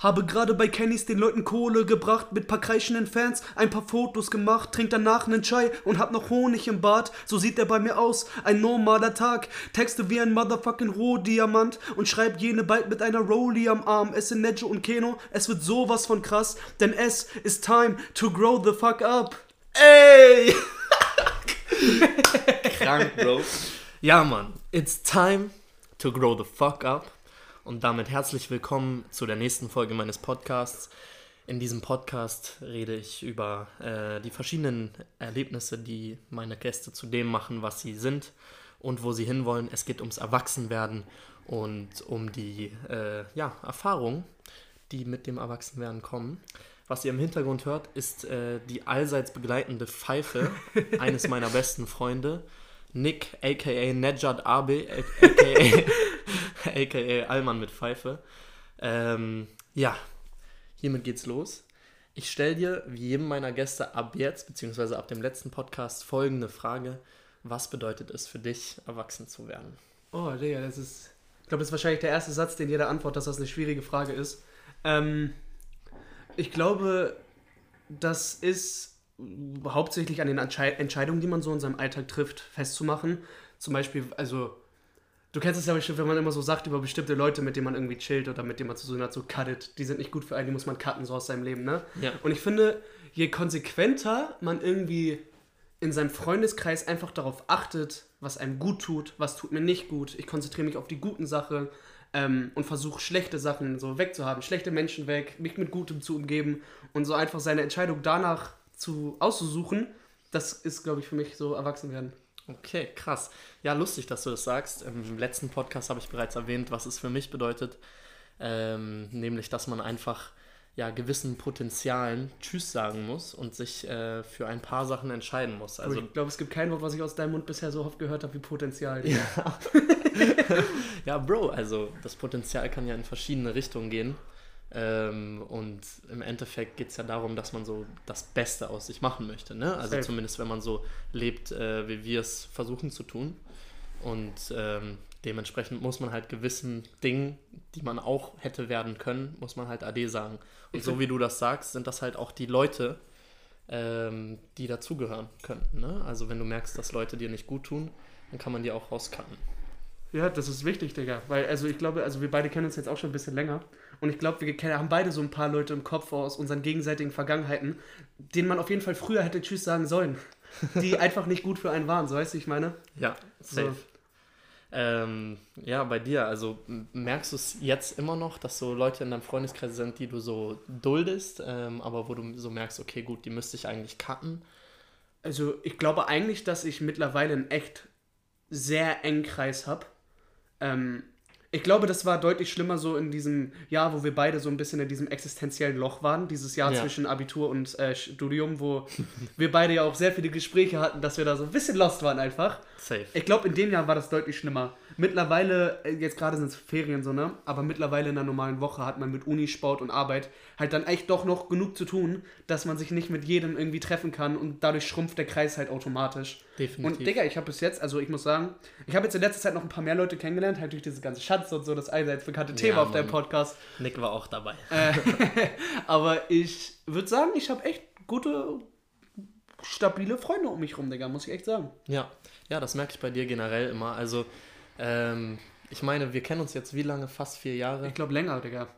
Habe gerade bei Kennys den Leuten Kohle gebracht, mit paar kreischenden Fans, ein paar Fotos gemacht, trink danach nen Chai und hab noch Honig im Bad. So sieht er bei mir aus, ein normaler Tag. Texte wie ein motherfucking Rohdiamant und schreib jene bald mit einer Rolli am Arm. Esse Nejo und Keno, es wird sowas von krass, denn es ist time to grow the fuck up. Ey! Krank, Bro. Ja, Mann. It's time to grow the fuck up. Und damit herzlich willkommen zu der nächsten Folge meines Podcasts. In diesem Podcast rede ich über äh, die verschiedenen Erlebnisse, die meine Gäste zu dem machen, was sie sind und wo sie hinwollen. Es geht ums Erwachsenwerden und um die äh, ja, Erfahrungen, die mit dem Erwachsenwerden kommen. Was ihr im Hintergrund hört, ist äh, die allseits begleitende Pfeife eines meiner besten Freunde, Nick, aka Nejad Abe, aka, aka Allmann mit Pfeife. Ähm, ja, hiermit geht's los. Ich stelle dir, wie jedem meiner Gäste, ab jetzt, beziehungsweise ab dem letzten Podcast, folgende Frage. Was bedeutet es für dich, erwachsen zu werden? Oh, Digga, das ist. Ich glaube, das ist wahrscheinlich der erste Satz, den jeder antwortet, dass das eine schwierige Frage ist. Ähm, ich glaube, das ist hauptsächlich an den Entschei Entscheidungen, die man so in seinem Alltag trifft, festzumachen. Zum Beispiel, also, du kennst es ja bestimmt, wenn man immer so sagt über bestimmte Leute, mit denen man irgendwie chillt oder mit denen man zu tun hat, so cuttet, die sind nicht gut für einen, die muss man cutten, so aus seinem Leben, ne? Ja. Und ich finde, je konsequenter man irgendwie in seinem Freundeskreis einfach darauf achtet, was einem gut tut, was tut mir nicht gut, ich konzentriere mich auf die guten Sachen, ähm, und versuche schlechte Sachen so wegzuhaben, schlechte Menschen weg, mich mit Gutem zu umgeben und so einfach seine Entscheidung danach zu auszusuchen, das ist, glaube ich, für mich so erwachsen werden. Okay, krass. Ja, lustig, dass du das sagst. Im letzten Podcast habe ich bereits erwähnt, was es für mich bedeutet. Ähm, nämlich, dass man einfach ja, gewissen Potenzialen Tschüss sagen muss und sich äh, für ein paar Sachen entscheiden muss. Also, Also ich glaube, es gibt kein Wort, was ich aus deinem Mund bisher so oft gehört habe wie Potenzial. Ja. ja, Bro, also das Potenzial kann ja in verschiedene Richtungen gehen. Ähm, und im Endeffekt geht es ja darum, dass man so das Beste aus sich machen möchte. Ne? Also Safe. zumindest, wenn man so lebt, äh, wie wir es versuchen zu tun. Und ähm, dementsprechend muss man halt gewissen Dingen, die man auch hätte werden können, muss man halt Ade sagen. Und so wie du das sagst, sind das halt auch die Leute, ähm, die dazugehören könnten. Ne? Also wenn du merkst, dass Leute dir nicht gut tun, dann kann man die auch rauscutten. Ja, das ist wichtig, Digga. Weil, also ich glaube, also wir beide kennen uns jetzt auch schon ein bisschen länger. Und ich glaube, wir kennen, haben beide so ein paar Leute im Kopf aus unseren gegenseitigen Vergangenheiten, denen man auf jeden Fall früher hätte Tschüss sagen sollen. Die einfach nicht gut für einen waren, so weißt du, ich meine? Ja, safe. Ähm, ja, bei dir, also merkst du es jetzt immer noch, dass so Leute in deinem Freundeskreis sind, die du so duldest, ähm, aber wo du so merkst, okay, gut, die müsste ich eigentlich cutten. Also ich glaube eigentlich, dass ich mittlerweile einen echt sehr engen Kreis habe. Ähm, ich glaube, das war deutlich schlimmer so in diesem Jahr, wo wir beide so ein bisschen in diesem existenziellen Loch waren. Dieses Jahr Ja. zwischen Abitur und äh, Studium, wo wir beide ja auch sehr viele Gespräche hatten, dass wir da so ein bisschen lost waren einfach. Safe. Ich glaube, in dem Jahr war das deutlich schlimmer. Mittlerweile, äh, jetzt gerade sind es Ferien so, ne? Aber mittlerweile in einer normalen Woche hat man mit Uni, Sport und Arbeit halt dann echt doch noch genug zu tun, dass man sich nicht mit jedem irgendwie treffen kann und dadurch schrumpft der Kreis halt automatisch. Definitiv. Und Digga, ich habe bis jetzt, also ich muss sagen, ich habe jetzt in letzter Zeit noch ein paar mehr Leute kennengelernt, halt durch diese ganze Schatz und so, das allseits bekannte Thema Ja, auf deinem. Podcast. Nick war auch dabei. Äh, aber ich würde sagen, ich habe echt gute, stabile Freunde um mich rum, Digga, muss ich echt sagen. Ja, ja, das merke ich bei dir generell immer. Also, ähm, ich meine, wir kennen uns jetzt wie lange? Fast vier Jahre. Ich glaube länger, Digga.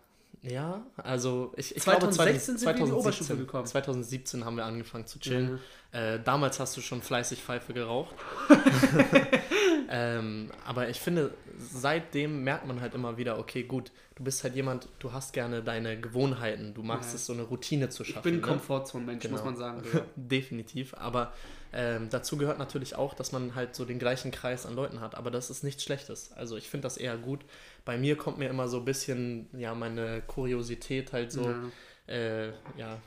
Ja, also ich, ich 2016 glaube, sind wir in die Oberstufe gekommen. 2017 haben wir angefangen zu chillen. Äh, damals hast du schon fleißig Pfeife geraucht. ähm, aber ich finde, seitdem merkt man halt immer wieder, okay, gut, du bist halt jemand, du hast gerne deine Gewohnheiten, du magst Ja. es, so eine Routine zu schaffen. Ich bin ein ne? Komfortzone-Mensch, muss Genau. man sagen. Definitiv, aber ähm, dazu gehört natürlich auch, dass man halt so den gleichen Kreis an Leuten hat, aber das ist nichts Schlechtes. Also ich finde das eher gut. Bei mir kommt mir immer so ein bisschen, ja, meine Kuriosität halt so, Ja. äh, ja,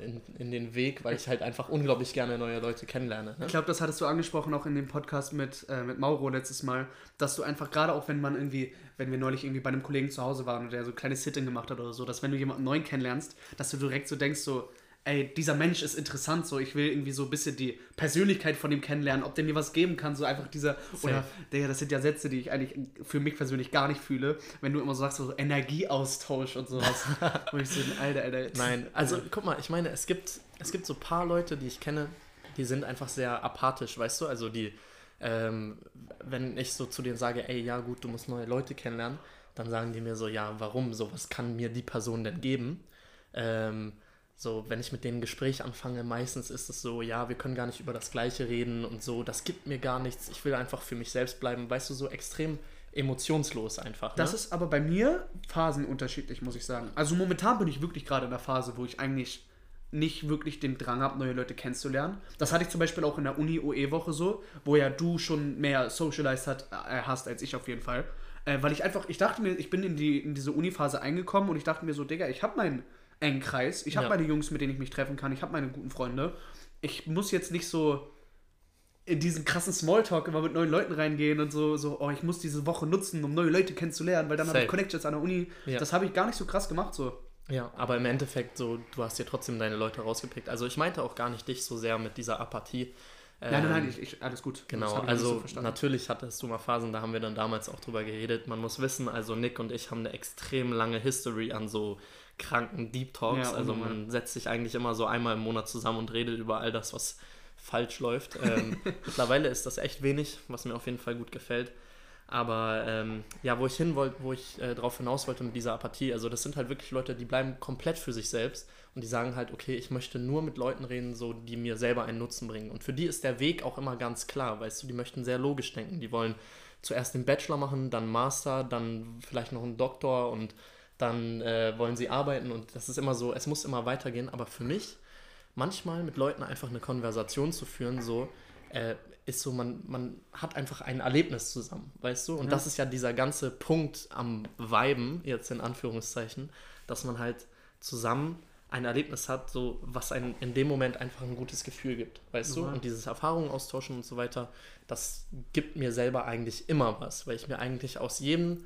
in, in den Weg, weil ich halt einfach unglaublich gerne neue Leute kennenlerne. Ne? Ich glaube, das hattest du angesprochen auch in dem Podcast mit, äh, mit Mauro letztes Mal, dass du einfach gerade auch, wenn man irgendwie, wenn wir neulich irgendwie bei einem Kollegen zu Hause waren und der so ein kleines Sit-In gemacht hat oder so, dass wenn du jemanden neuen kennenlernst, dass du direkt so denkst, so, ey, dieser Mensch ist interessant, so, ich will irgendwie so ein bisschen die Persönlichkeit von ihm kennenlernen, ob der mir was geben kann, so einfach dieser, Safe. oder, Digga, das sind ja Sätze, die ich eigentlich für mich persönlich gar nicht fühle, wenn du immer so sagst, so Energieaustausch und sowas, wo ich so, Alter, Alter. Nein, also, guck mal, ich meine, es gibt, es gibt so ein paar Leute, die ich kenne, die sind einfach sehr apathisch, weißt du, also die, ähm, wenn ich so zu denen sage, ey, ja gut, du musst neue Leute kennenlernen, dann sagen die mir so, ja, warum, so, was kann mir die Person denn geben? Ähm, so, wenn ich mit denen ein Gespräch anfange, meistens ist es so, ja, wir können gar nicht über das Gleiche reden und so, das gibt mir gar nichts, ich will einfach für mich selbst bleiben, weißt du, so extrem emotionslos einfach. Ne? Das ist aber bei mir phasenunterschiedlich, muss ich sagen. Also momentan bin ich wirklich gerade in der Phase, wo ich eigentlich nicht wirklich den Drang habe, neue Leute kennenzulernen. Das hatte ich zum Beispiel auch in der Uni-OE-Woche so, wo ja du schon mehr socialized hat, äh, hast als ich auf jeden Fall. Äh, weil ich einfach, ich dachte mir, ich bin in, die, in diese Uni-Phase eingekommen und ich dachte mir so, Digga, ich habe meinen engen Kreis. Ich habe ja. meine Jungs, mit denen ich mich treffen kann. Ich habe meine guten Freunde. Ich muss jetzt nicht so in diesen krassen Smalltalk immer mit neuen Leuten reingehen und so, so, oh, ich muss diese Woche nutzen, um neue Leute kennenzulernen, weil dann habe ich Connections an der Uni. Ja. Das habe ich gar nicht so krass gemacht so. Ja, aber im Endeffekt so, du hast dir trotzdem deine Leute rausgepickt. Also ich meinte auch gar nicht dich so sehr mit dieser Apathie. Nein, nein, nein, ähm, ich, ich, alles gut. Genau, also so natürlich hattest du mal Phasen, da haben wir dann damals auch drüber geredet. Man muss wissen, also Nick und ich haben eine extrem lange History an so kranken Deep Talks. Ja, also man setzt sich eigentlich immer so einmal im Monat zusammen und redet über all das, was falsch läuft. Ähm, mittlerweile ist das echt wenig, was mir auf jeden Fall gut gefällt. Aber ähm, ja, wo ich hin wollte, wo ich äh, drauf hinaus wollte mit dieser Apathie, also das sind halt wirklich Leute, die bleiben komplett für sich selbst und die sagen halt, okay, ich möchte nur mit Leuten reden, so die mir selber einen Nutzen bringen. Und für die ist der Weg auch immer ganz klar, weißt du, die möchten sehr logisch denken. Die wollen zuerst den Bachelor machen, dann Master, dann vielleicht noch einen Doktor und dann äh, wollen sie arbeiten und das ist immer so, es muss immer weitergehen, aber für mich, manchmal mit Leuten einfach eine Konversation zu führen, so, äh, ist so, man, man hat einfach ein Erlebnis zusammen, weißt du? Und ja. das ist ja dieser ganze Punkt am Weiben, jetzt in Anführungszeichen, dass man halt zusammen ein Erlebnis hat, so was einem in dem Moment einfach ein gutes Gefühl gibt, weißt ja. du? Und dieses Erfahrungen austauschen und so weiter, das gibt mir selber eigentlich immer was, weil ich mir eigentlich aus jedem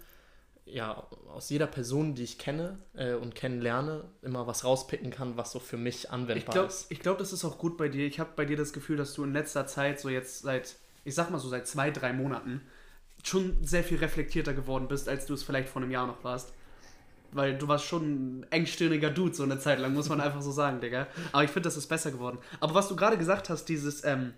ja, aus jeder Person, die ich kenne äh, und kennenlerne, immer was rauspicken kann, was so für mich anwendbar ich glaub, ist. Ich glaube, das ist auch gut bei dir. Ich habe bei dir das Gefühl, dass du in letzter Zeit, so jetzt seit, ich sag mal so seit zwei, drei Monaten, schon sehr viel reflektierter geworden bist, als du es vielleicht vor einem Jahr noch warst. Weil du warst schon ein engstirniger Dude so eine Zeit lang, muss man einfach so sagen, Digga. Aber ich finde, das ist besser geworden. Aber was du gerade gesagt hast, dieses ähm,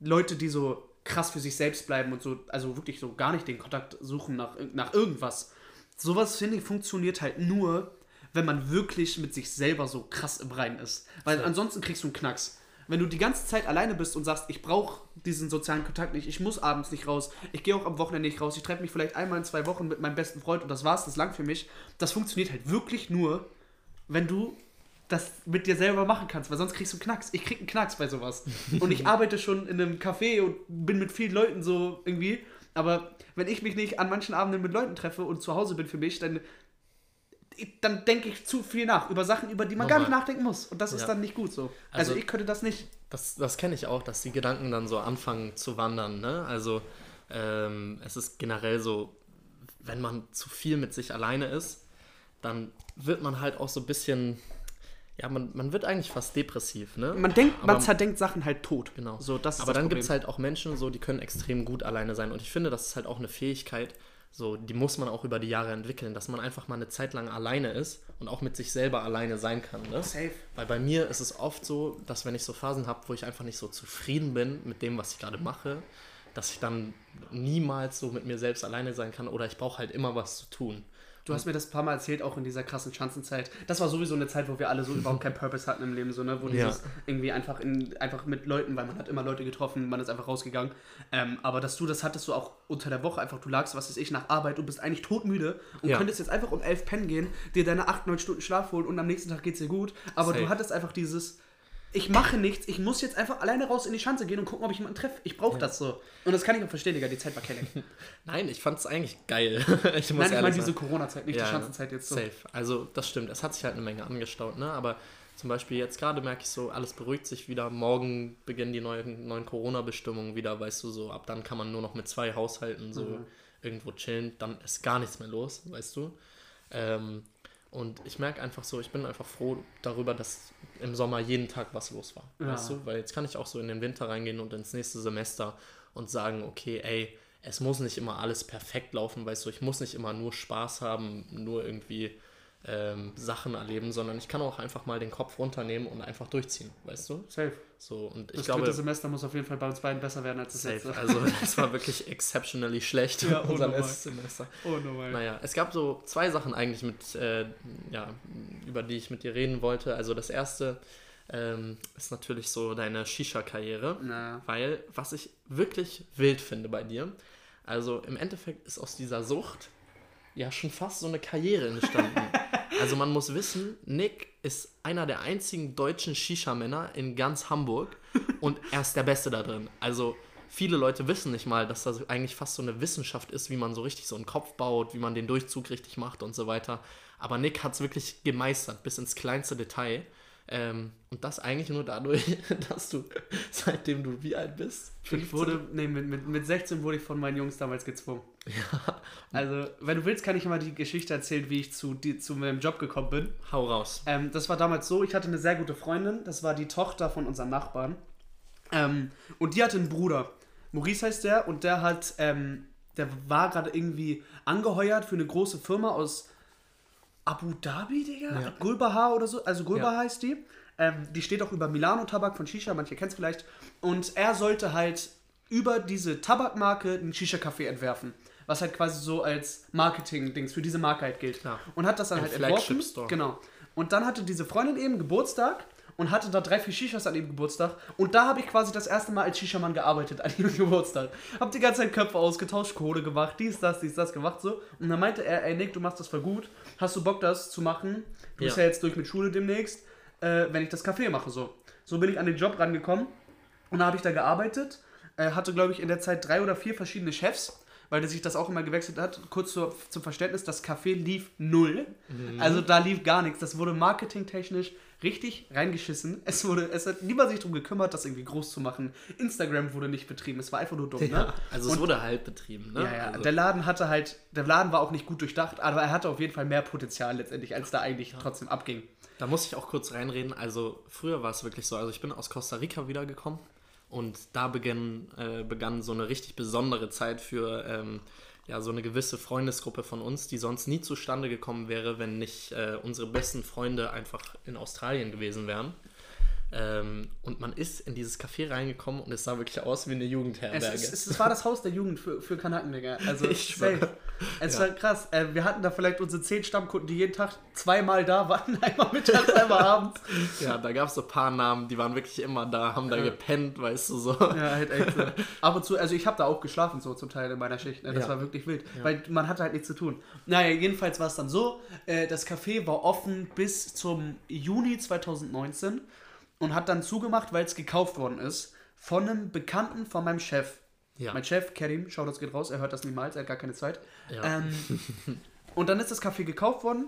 Leute, die so krass für sich selbst bleiben und so, also wirklich so gar nicht den Kontakt suchen nach, nach irgendwas sowas, finde ich, funktioniert halt nur, wenn man wirklich mit sich selber so krass im Reinen ist. Weil ja. ansonsten kriegst du einen Knacks. Wenn du die ganze Zeit alleine bist und sagst, ich brauche diesen sozialen Kontakt nicht, ich muss abends nicht raus, ich gehe auch am Wochenende nicht raus, ich treffe mich vielleicht einmal in zwei Wochen mit meinem besten Freund und das war's, das lang für mich. Das funktioniert halt wirklich nur, wenn du das mit dir selber machen kannst, weil sonst kriegst du einen Knacks. Ich krieg einen Knacks bei sowas. Und ich arbeite schon in einem Café und bin mit vielen Leuten so irgendwie aber wenn ich mich nicht an manchen Abenden mit Leuten treffe und zu Hause bin für mich, dann, dann denke ich zu viel nach über Sachen, über die man Nochmal. gar nicht nachdenken muss. Und das ja. ist dann nicht gut so. Also, also ich könnte das nicht. Das, das kenne ich auch, dass die Gedanken dann so anfangen zu wandern. Ne? Also ähm, es ist generell so, wenn man zu viel mit sich alleine ist, dann wird man halt auch so ein bisschen ja, man, man wird eigentlich fast depressiv, ne? Man denkt, aber, man zerdenkt Sachen halt tot. Genau. So, das aber dann gibt es halt auch Menschen, so, die können extrem gut alleine sein. Und ich finde, das ist halt auch eine Fähigkeit, so, die muss man auch über die Jahre entwickeln, dass man einfach mal eine Zeit lang alleine ist und auch mit sich selber alleine sein kann. Ne? Safe. Weil bei mir ist es oft so, dass wenn ich so Phasen habe, wo ich einfach nicht so zufrieden bin mit dem, was ich gerade mache, dass ich dann niemals so mit mir selbst alleine sein kann oder ich brauche halt immer was zu tun. Du hast mir das ein paar Mal erzählt, auch in dieser krassen Schanzenzeit. Das war sowieso eine Zeit, wo wir alle so überhaupt keinen Purpose hatten im Leben, so, ne? Wo dieses ja. irgendwie einfach in, einfach mit Leuten, weil man hat immer Leute getroffen, man ist einfach rausgegangen. Ähm, aber dass du das hattest, so auch unter der Woche einfach, du lagst, was weiß ich, nach Arbeit und bist eigentlich todmüde und ja. könntest jetzt einfach um elf pennen gehen, dir deine acht, neun Stunden Schlaf holen und am nächsten Tag geht's dir gut. Aber Safe. du hattest einfach dieses ich mache nichts, ich muss jetzt einfach alleine raus in die Schanze gehen und gucken, ob ich jemanden treffe. Ich brauche ja. das so. Und das kann ich auch verstehen, Digga, die Zeit war kellig. Nein, ich fand es eigentlich geil. ich muss Nein, ich meine diese Corona-Zeit, nicht ja, die Schanzenzeit jetzt so. Safe. Also, das stimmt. Es hat sich halt eine Menge angestaut, ne? Aber zum Beispiel jetzt gerade merke ich so, alles beruhigt sich wieder. Morgen beginnen die neuen, neuen Corona-Bestimmungen wieder, weißt du, so ab dann kann man nur noch mit zwei Haushalten so mhm. irgendwo chillen. Dann ist gar nichts mehr los, weißt du. Ähm, Und ich merke einfach so, ich bin einfach froh darüber, dass im Sommer jeden Tag was los war. Ja. Weißt du? Weil jetzt kann ich auch so in den Winter reingehen und ins nächste Semester und sagen, okay, ey, es muss nicht immer alles perfekt laufen, weißt du, ich muss nicht immer nur Spaß haben, nur irgendwie ähm, Sachen erleben, sondern ich kann auch einfach mal den Kopf runternehmen und einfach durchziehen, weißt du? Safe. So, und ich Das glaube, dritte Semester muss auf jeden Fall bei uns beiden besser werden als das safe. letzte. Also, das war wirklich exceptionally schlecht, Ja, unser unnormal. letztes Semester. Oh, normal. Naja, es gab so zwei Sachen eigentlich, mit, äh, ja, über die ich mit dir reden wollte. Also das erste ähm, ist natürlich so deine Shisha-Karriere, weil was ich wirklich wild finde bei dir, also im Endeffekt ist aus dieser Sucht ja schon fast so eine Karriere entstanden. also man muss wissen, Nick ist einer der einzigen deutschen Shisha-Männer in ganz Hamburg und er ist der Beste da drin. Also viele Leute wissen nicht mal, dass das eigentlich fast so eine Wissenschaft ist, wie man so richtig so einen Kopf baut, wie man den Durchzug richtig macht und so weiter. Aber Nick hat es wirklich gemeistert, bis ins kleinste Detail. Ähm, und das eigentlich nur dadurch, dass du, seitdem du wie alt bist? Ich wurde, nee, mit, mit, mit 16 wurde ich von meinen Jungs damals gezwungen. Ja, Also, wenn du willst, kann ich immer die Geschichte erzählen, wie ich zu, die, zu meinem Job gekommen bin. hau raus. Ähm, das war damals so, ich hatte eine sehr gute Freundin, das war die Tochter von unserem Nachbarn. Ähm, und die hatte einen Bruder. Maurice heißt der und der hat, ähm, der war gerade irgendwie angeheuert für eine große Firma aus Abu Dhabi, Digga? Ja. Gulbahar oder so, also Gulbahar Ja. heißt die. Ähm, die steht auch über Milano-Tabak von Shisha, manche kennen es vielleicht. Und er sollte halt über diese Tabakmarke einen Shisha-Café entwerfen. Was halt quasi so als Marketing-Dings für diese Marke halt gilt. Klar. Und hat das dann Ein halt entworfen. Genau. Und dann hatte diese Freundin eben Geburtstag und hatte da drei, vier Shishas an ihrem Geburtstag. Und da habe ich quasi das erste Mal als Shisha-Mann gearbeitet an ihrem Geburtstag. Hab die ganze Zeit Köpfe ausgetauscht, Kohle gemacht, dies, das, dies, das gemacht so. Und dann meinte er, ey Nick, du machst das voll gut. Hast du Bock, das zu machen? Du bist Ja. ja jetzt durch mit Schule demnächst, äh, wenn ich das Café mache so. So bin ich an den Job rangekommen. Und da habe ich da gearbeitet. Äh, hatte, glaube ich, in der Zeit drei oder vier verschiedene Chefs, weil sich das auch immer gewechselt hat. Kurz zur, zum Verständnis, das Café lief null. Also da lief gar nichts. Das wurde marketingtechnisch richtig reingeschissen. Es wurde, es hat niemand sich darum gekümmert, das irgendwie groß zu machen. Instagram wurde nicht betrieben. Es war einfach nur dumm, ne? Ja, also es Und- wurde halt betrieben, ne? Ja, ja. Also, Der Laden hatte halt, der Laden war auch nicht gut durchdacht, aber er hatte auf jeden Fall mehr Potenzial letztendlich, als da eigentlich trotzdem abging. Da muss ich auch kurz reinreden. Also früher war es wirklich so, also ich bin aus Costa Rica wiedergekommen und da begann, äh, begann so eine richtig besondere Zeit für ähm, ja, so eine gewisse Freundesgruppe von uns, die sonst nie zustande gekommen wäre, wenn nicht äh, unsere besten Freunde einfach in Australien gewesen wären. Ähm, und man ist in dieses Café reingekommen und es sah wirklich aus wie eine Jugendherberge. es, es, es war das Haus der Jugend für, für Kanaken, Digga. Also, Ich safe. Es Ja. war krass. Äh, wir hatten da vielleicht unsere zehn Stammkunden, die jeden Tag zweimal da waren. Einmal mittags, einmal abends. ja, da gab es so ein paar Namen, die waren wirklich immer da, haben da Ja. gepennt, weißt du so. Ja, halt echt so. Ab und zu, also ich habe da auch geschlafen so zum Teil in meiner Schicht. Ne? Das Ja. war wirklich wild, weil man hatte halt nichts zu tun. Naja, jedenfalls war es dann so, äh, das Café war offen bis zum Juni 2019 und hat dann zugemacht, weil es gekauft worden ist von einem Bekannten von meinem Chef. Ja. Mein Chef, Kerim, schau, das geht raus, er hört das niemals, er hat gar keine Zeit. Ja. Ähm, und dann ist das Café gekauft worden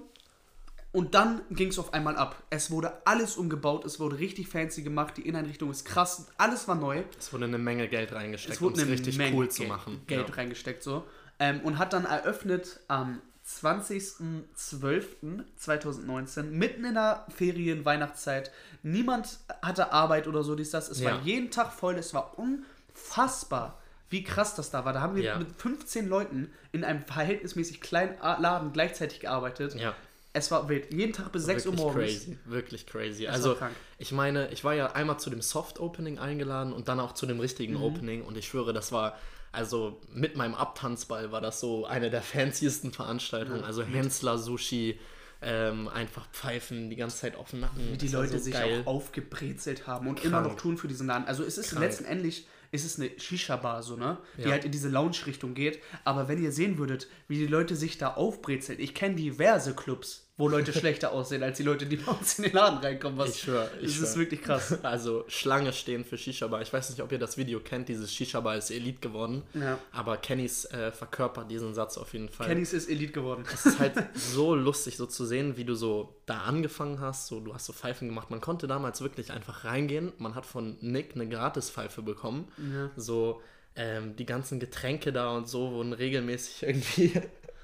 und dann ging es auf einmal ab. Es wurde alles umgebaut, es wurde richtig fancy gemacht, die Inneneinrichtung ist krass, alles war neu. Es wurde eine Menge Geld reingesteckt, Es um wurde es eine richtig Menge cool zu machen. Geld ja. reingesteckt so. Ähm, und hat dann eröffnet am 20.12.2019, mitten in der Ferien-Weihnachtszeit. Niemand hatte Arbeit oder so, dies, das. Es Ja. war jeden Tag voll, es war unfassbar, wie krass das da war. Da haben wir Ja. mit 15 Leuten in einem verhältnismäßig kleinen Laden gleichzeitig gearbeitet. Ja, Es war wild. Jeden Tag bis 6 Uhr morgens. crazy, wirklich crazy. Es Also krank. ich meine, ich war ja einmal zu dem Soft Opening eingeladen und dann auch zu dem richtigen Mhm. Opening und ich schwöre, das war also mit meinem Abtanzball war das so eine der fanciesten Veranstaltungen. Also Hensler Sushi, ähm, einfach Pfeifen die ganze Zeit auf dem Nacken. Wie die Leute so sich geil. auch aufgebrezelt haben und Krank. immer noch tun für diesen Laden. Also es ist Krank. letztendlich ist es eine Shisha-Bar, so, ne? Die Ja. halt in diese Lounge-Richtung geht. Aber wenn ihr sehen würdet, wie die Leute sich da aufbrezeln, ich kenne diverse Clubs, wo Leute schlechter aussehen als die Leute, die bei uns in den Laden reinkommen. Was, Ich schwör, ich das ist wirklich krass. Also Schlange stehen für Shisha-Bar. Ich weiß nicht, ob ihr das Video kennt. Dieses Shisha-Bar ist Elite geworden. Ja. Aber Kennys äh, verkörpert diesen Satz auf jeden Fall. Kennys ist Elite geworden. Es ist halt so lustig, so zu sehen, wie du so da angefangen hast. So, du hast so Pfeifen gemacht. Man konnte damals wirklich einfach reingehen. Man hat von Nick eine Gratispfeife bekommen. Ja. So, ähm, die ganzen Getränke da und so wurden regelmäßig irgendwie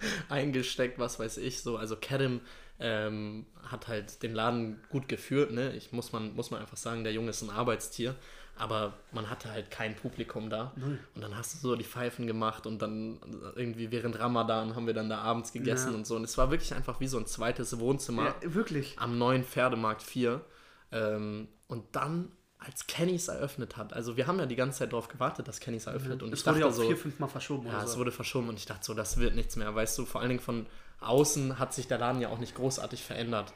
eingesteckt, was weiß ich. So, also Kerem ähm, hat halt den Laden gut geführt. Ne? Ich muss man, muss man einfach sagen, der Junge ist ein Arbeitstier. Aber man hatte halt kein Publikum da. Null. Und dann hast du so die Pfeifen gemacht und dann irgendwie während Ramadan haben wir dann da abends gegessen Ja. und so. Und es war wirklich einfach wie so ein zweites Wohnzimmer Ja, wirklich. am neuen Pferdemarkt 4. Ähm, und dann, als Kennys eröffnet hat, also wir haben ja die ganze Zeit darauf gewartet, dass Kennys eröffnet. Und Es ich wurde ja dachte auch so, vier, fünf Mal verschoben ja, oder es so. wurde verschoben und ich dachte so, das wird nichts mehr. Weißt du, vor allen Dingen von außen hat sich der Laden ja auch nicht großartig verändert.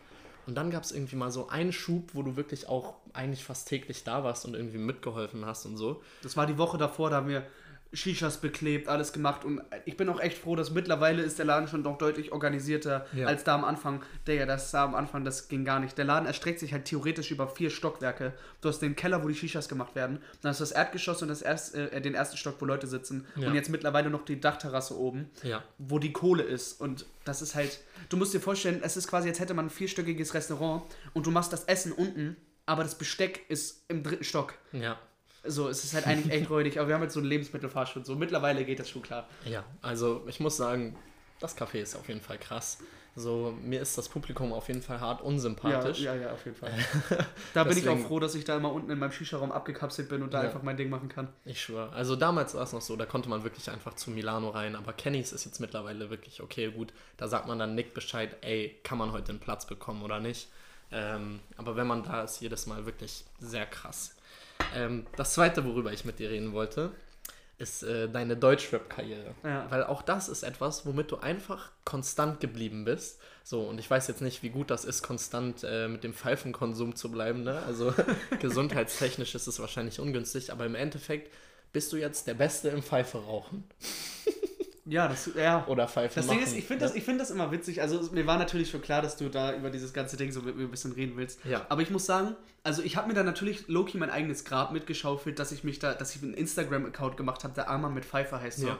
Und dann gab es irgendwie mal so einen Schub, wo du wirklich auch eigentlich fast täglich da warst und irgendwie mitgeholfen hast und so. Das war die Woche davor, da haben wir Shishas beklebt, alles gemacht und ich bin auch echt froh, dass mittlerweile ist der Laden schon doch deutlich organisierter Ja. als da am Anfang. Digga, das da am Anfang, das ging gar nicht. Der Laden erstreckt sich halt theoretisch über vier Stockwerke. Du hast den Keller, wo die Shishas gemacht werden, dann hast du das Erdgeschoss und das erst, äh, den ersten Stock, wo Leute sitzen Ja. und jetzt mittlerweile noch die Dachterrasse oben, Ja. wo die Kohle ist und das ist halt, du musst dir vorstellen, es ist quasi, als hätte man ein vierstöckiges Restaurant und du machst das Essen unten, aber das Besteck ist im dritten Stock. Ja. So, es ist halt eigentlich echt räudig, aber wir haben jetzt so einen Lebensmittelfahrstuhl. So, mittlerweile geht das schon klar. Ja, also ich muss sagen, das Café ist auf jeden Fall krass. So, mir ist das Publikum auf jeden Fall hart unsympathisch. Ja, ja, auf jeden Fall. da bin ich auch Deswegen- froh, dass ich da immer unten in meinem Shisha-Raum abgekapselt bin und da Ja. einfach mein Ding machen kann. Ich schwöre. Also damals war es noch so, da konnte man wirklich einfach zu Milano rein, aber Kennys ist jetzt mittlerweile wirklich okay, gut. Da sagt man dann Nick Bescheid, ey, kann man heute einen Platz bekommen oder nicht. Ähm, aber wenn man da ist, jedes Mal wirklich sehr krass. Ähm, das zweite, worüber ich mit dir reden wollte, ist äh, deine Deutschrap-Karriere. Ja. Weil auch das ist etwas, womit du einfach konstant geblieben bist. So, und ich weiß jetzt nicht, wie gut das ist, konstant äh, mit dem Pfeifenkonsum zu bleiben. Ne? Also gesundheitstechnisch ist es wahrscheinlich ungünstig, aber im Endeffekt bist du jetzt der Beste im Pfeife rauchen. Ja, das, ja. Oder Pfeife Das machen. Ding ist, ich finde das, ne? ich find das immer witzig. Also, mir war natürlich schon klar, dass du da über dieses ganze Ding so mit mir ein bisschen reden willst. Ja. Aber ich muss sagen, also ich habe mir da natürlich Loki mein eigenes Grab mitgeschaufelt, dass ich mich da, dass ich einen Instagram-Account gemacht habe, der Armer mit Pfeifer heißt so. Ja.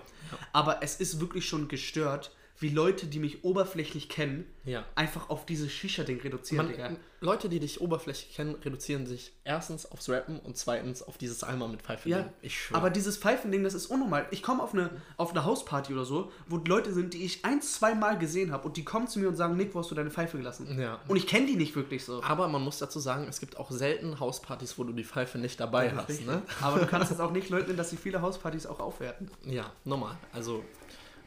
Aber es ist wirklich schon gestört, wie Leute, die mich oberflächlich kennen, Ja. einfach auf dieses Shisha-Ding reduzieren, Digga. Man, Leute, die dich oberflächlich kennen, reduzieren sich erstens aufs Rappen und zweitens auf dieses Eimer mit Pfeife. Ja, ich schwöre. aber dieses Pfeifending, das ist unnormal. Ich komme auf eine, auf eine Hausparty oder so, wo Leute sind, die ich ein, zwei Mal gesehen habe und die kommen zu mir und sagen, Nick, wo hast du deine Pfeife gelassen? Ja. Und ich kenne die nicht wirklich so. Aber man muss dazu sagen, es gibt auch selten Hauspartys, wo du die Pfeife nicht dabei hast. richtig. Ne? Aber du kannst jetzt auch nicht leugnen, dass sie viele Hauspartys auch aufwerten. Ja, normal. Also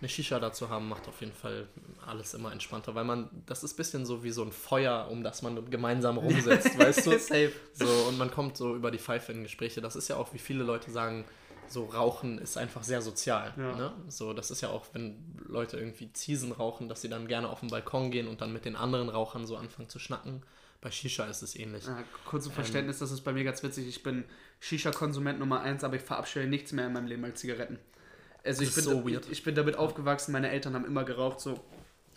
eine Shisha dazu haben macht auf jeden Fall alles immer entspannter, weil man, das ist ein bisschen so wie so ein Feuer, um das man gemeinsam rumsetzt, weißt du? Safe. So, und man kommt so über die Pfeife in Gespräche. Das ist ja auch, wie viele Leute sagen, so Rauchen ist einfach sehr sozial. Ja. Ne? So, das ist ja auch, wenn Leute irgendwie Ziesen rauchen, dass sie dann gerne auf den Balkon gehen und dann mit den anderen Rauchern so anfangen zu schnacken. Bei Shisha ist es ähnlich. Ja, kurz zum Verständnis, das ist bei mir ganz witzig. Ich bin Shisha-Konsument Nummer eins, aber ich verabscheue nichts mehr in meinem Leben als Zigaretten. Also ich bin, so weird. ich bin damit aufgewachsen, meine Eltern haben immer geraucht, so.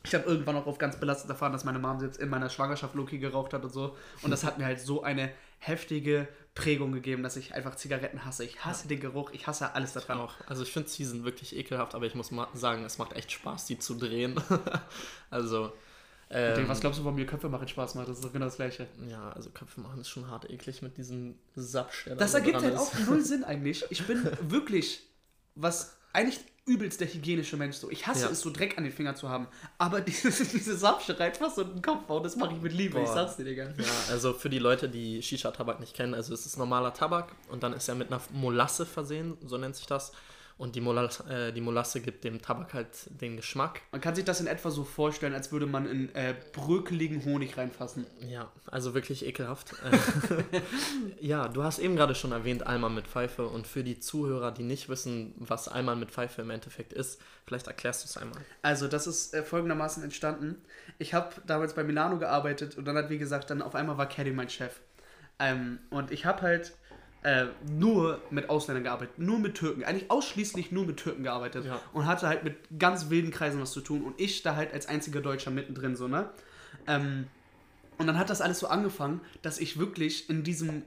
Ich habe irgendwann auch auf ganz belastet erfahren, dass meine Mom jetzt in meiner Schwangerschaft Loki geraucht hat und so. Und das hat mir halt so eine heftige Prägung gegeben, dass ich einfach Zigaretten hasse. Ich hasse den Geruch, ich hasse alles daran. Auch. Also ich finde Season wirklich ekelhaft, aber ich muss sagen, es macht echt Spaß, die zu drehen. also. Ähm, Was glaubst du, warum mir Köpfe machen Spaß macht? Das ist doch genau das Gleiche. Ja, also Köpfe machen ist schon hart eklig mit diesem Sapsch, der da Das so ergibt halt ist. auch null Sinn eigentlich. Ich bin wirklich, was eigentlich übelst der hygienische Mensch so. Ich hasse Ja. es, so Dreck an den Fingern zu haben. Aber diese, diese Sapscherei fast so in den Kopf hauen, das mache ich mit Liebe. Ich Boah. sag's dir, Digga. Ja, also für die Leute, die Shisha-Tabak nicht kennen, also es ist normaler Tabak und dann ist er mit einer Molasse versehen, so nennt sich das. Und die Molasse, äh, die Molasse gibt dem Tabak halt den Geschmack. Man kann sich das in etwa so vorstellen, als würde man in äh, brökeligen Honig reinfassen. Ja, also wirklich ekelhaft. Äh, ja, du hast eben gerade schon erwähnt, Alman mit Pfeife. Und für die Zuhörer, die nicht wissen, was Alman mit Pfeife im Endeffekt ist, vielleicht erklärst du es einmal. Also, das ist äh, folgendermaßen entstanden. Ich habe damals bei Milano gearbeitet und dann hat, wie gesagt, dann auf einmal war Caddy mein Chef. Ähm, und ich habe halt äh, nur mit Ausländern gearbeitet, nur mit Türken, eigentlich ausschließlich nur mit Türken gearbeitet Ja. und hatte halt mit ganz wilden Kreisen was zu tun und ich da halt als einziger Deutscher mittendrin, so, ne? Ähm, und dann hat das alles so angefangen, dass ich wirklich in diesem,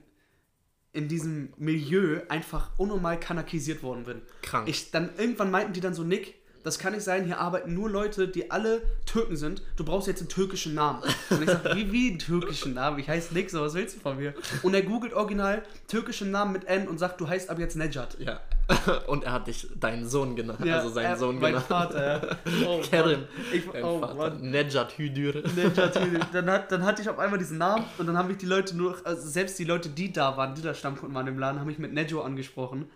in diesem Milieu einfach unnormal kanakisiert worden bin. Krank. Ich, dann, irgendwann meinten die dann so, Nick, das kann nicht sein, hier arbeiten nur Leute, die alle Türken sind. Du brauchst jetzt einen türkischen Namen. Und ich sag, wie, wie einen türkischen Namen? Ich heiße so was willst du von mir? Und er googelt original türkischen Namen mit N und sagt, du heißt ab jetzt Nejat. ja. Und er hat dich deinen Sohn genannt, also seinen äh, Sohn mein genannt. Vater, ja. Oh. Ich, Dein oh, Vater. Mann. Nejat Hüdür. Ninja Teenage. Dann, hat, dann hatte ich auf einmal diesen Namen und dann haben mich die Leute nur, also selbst die Leute, die da waren, die da Stammkunden waren im Laden, haben mich mit Nejo angesprochen.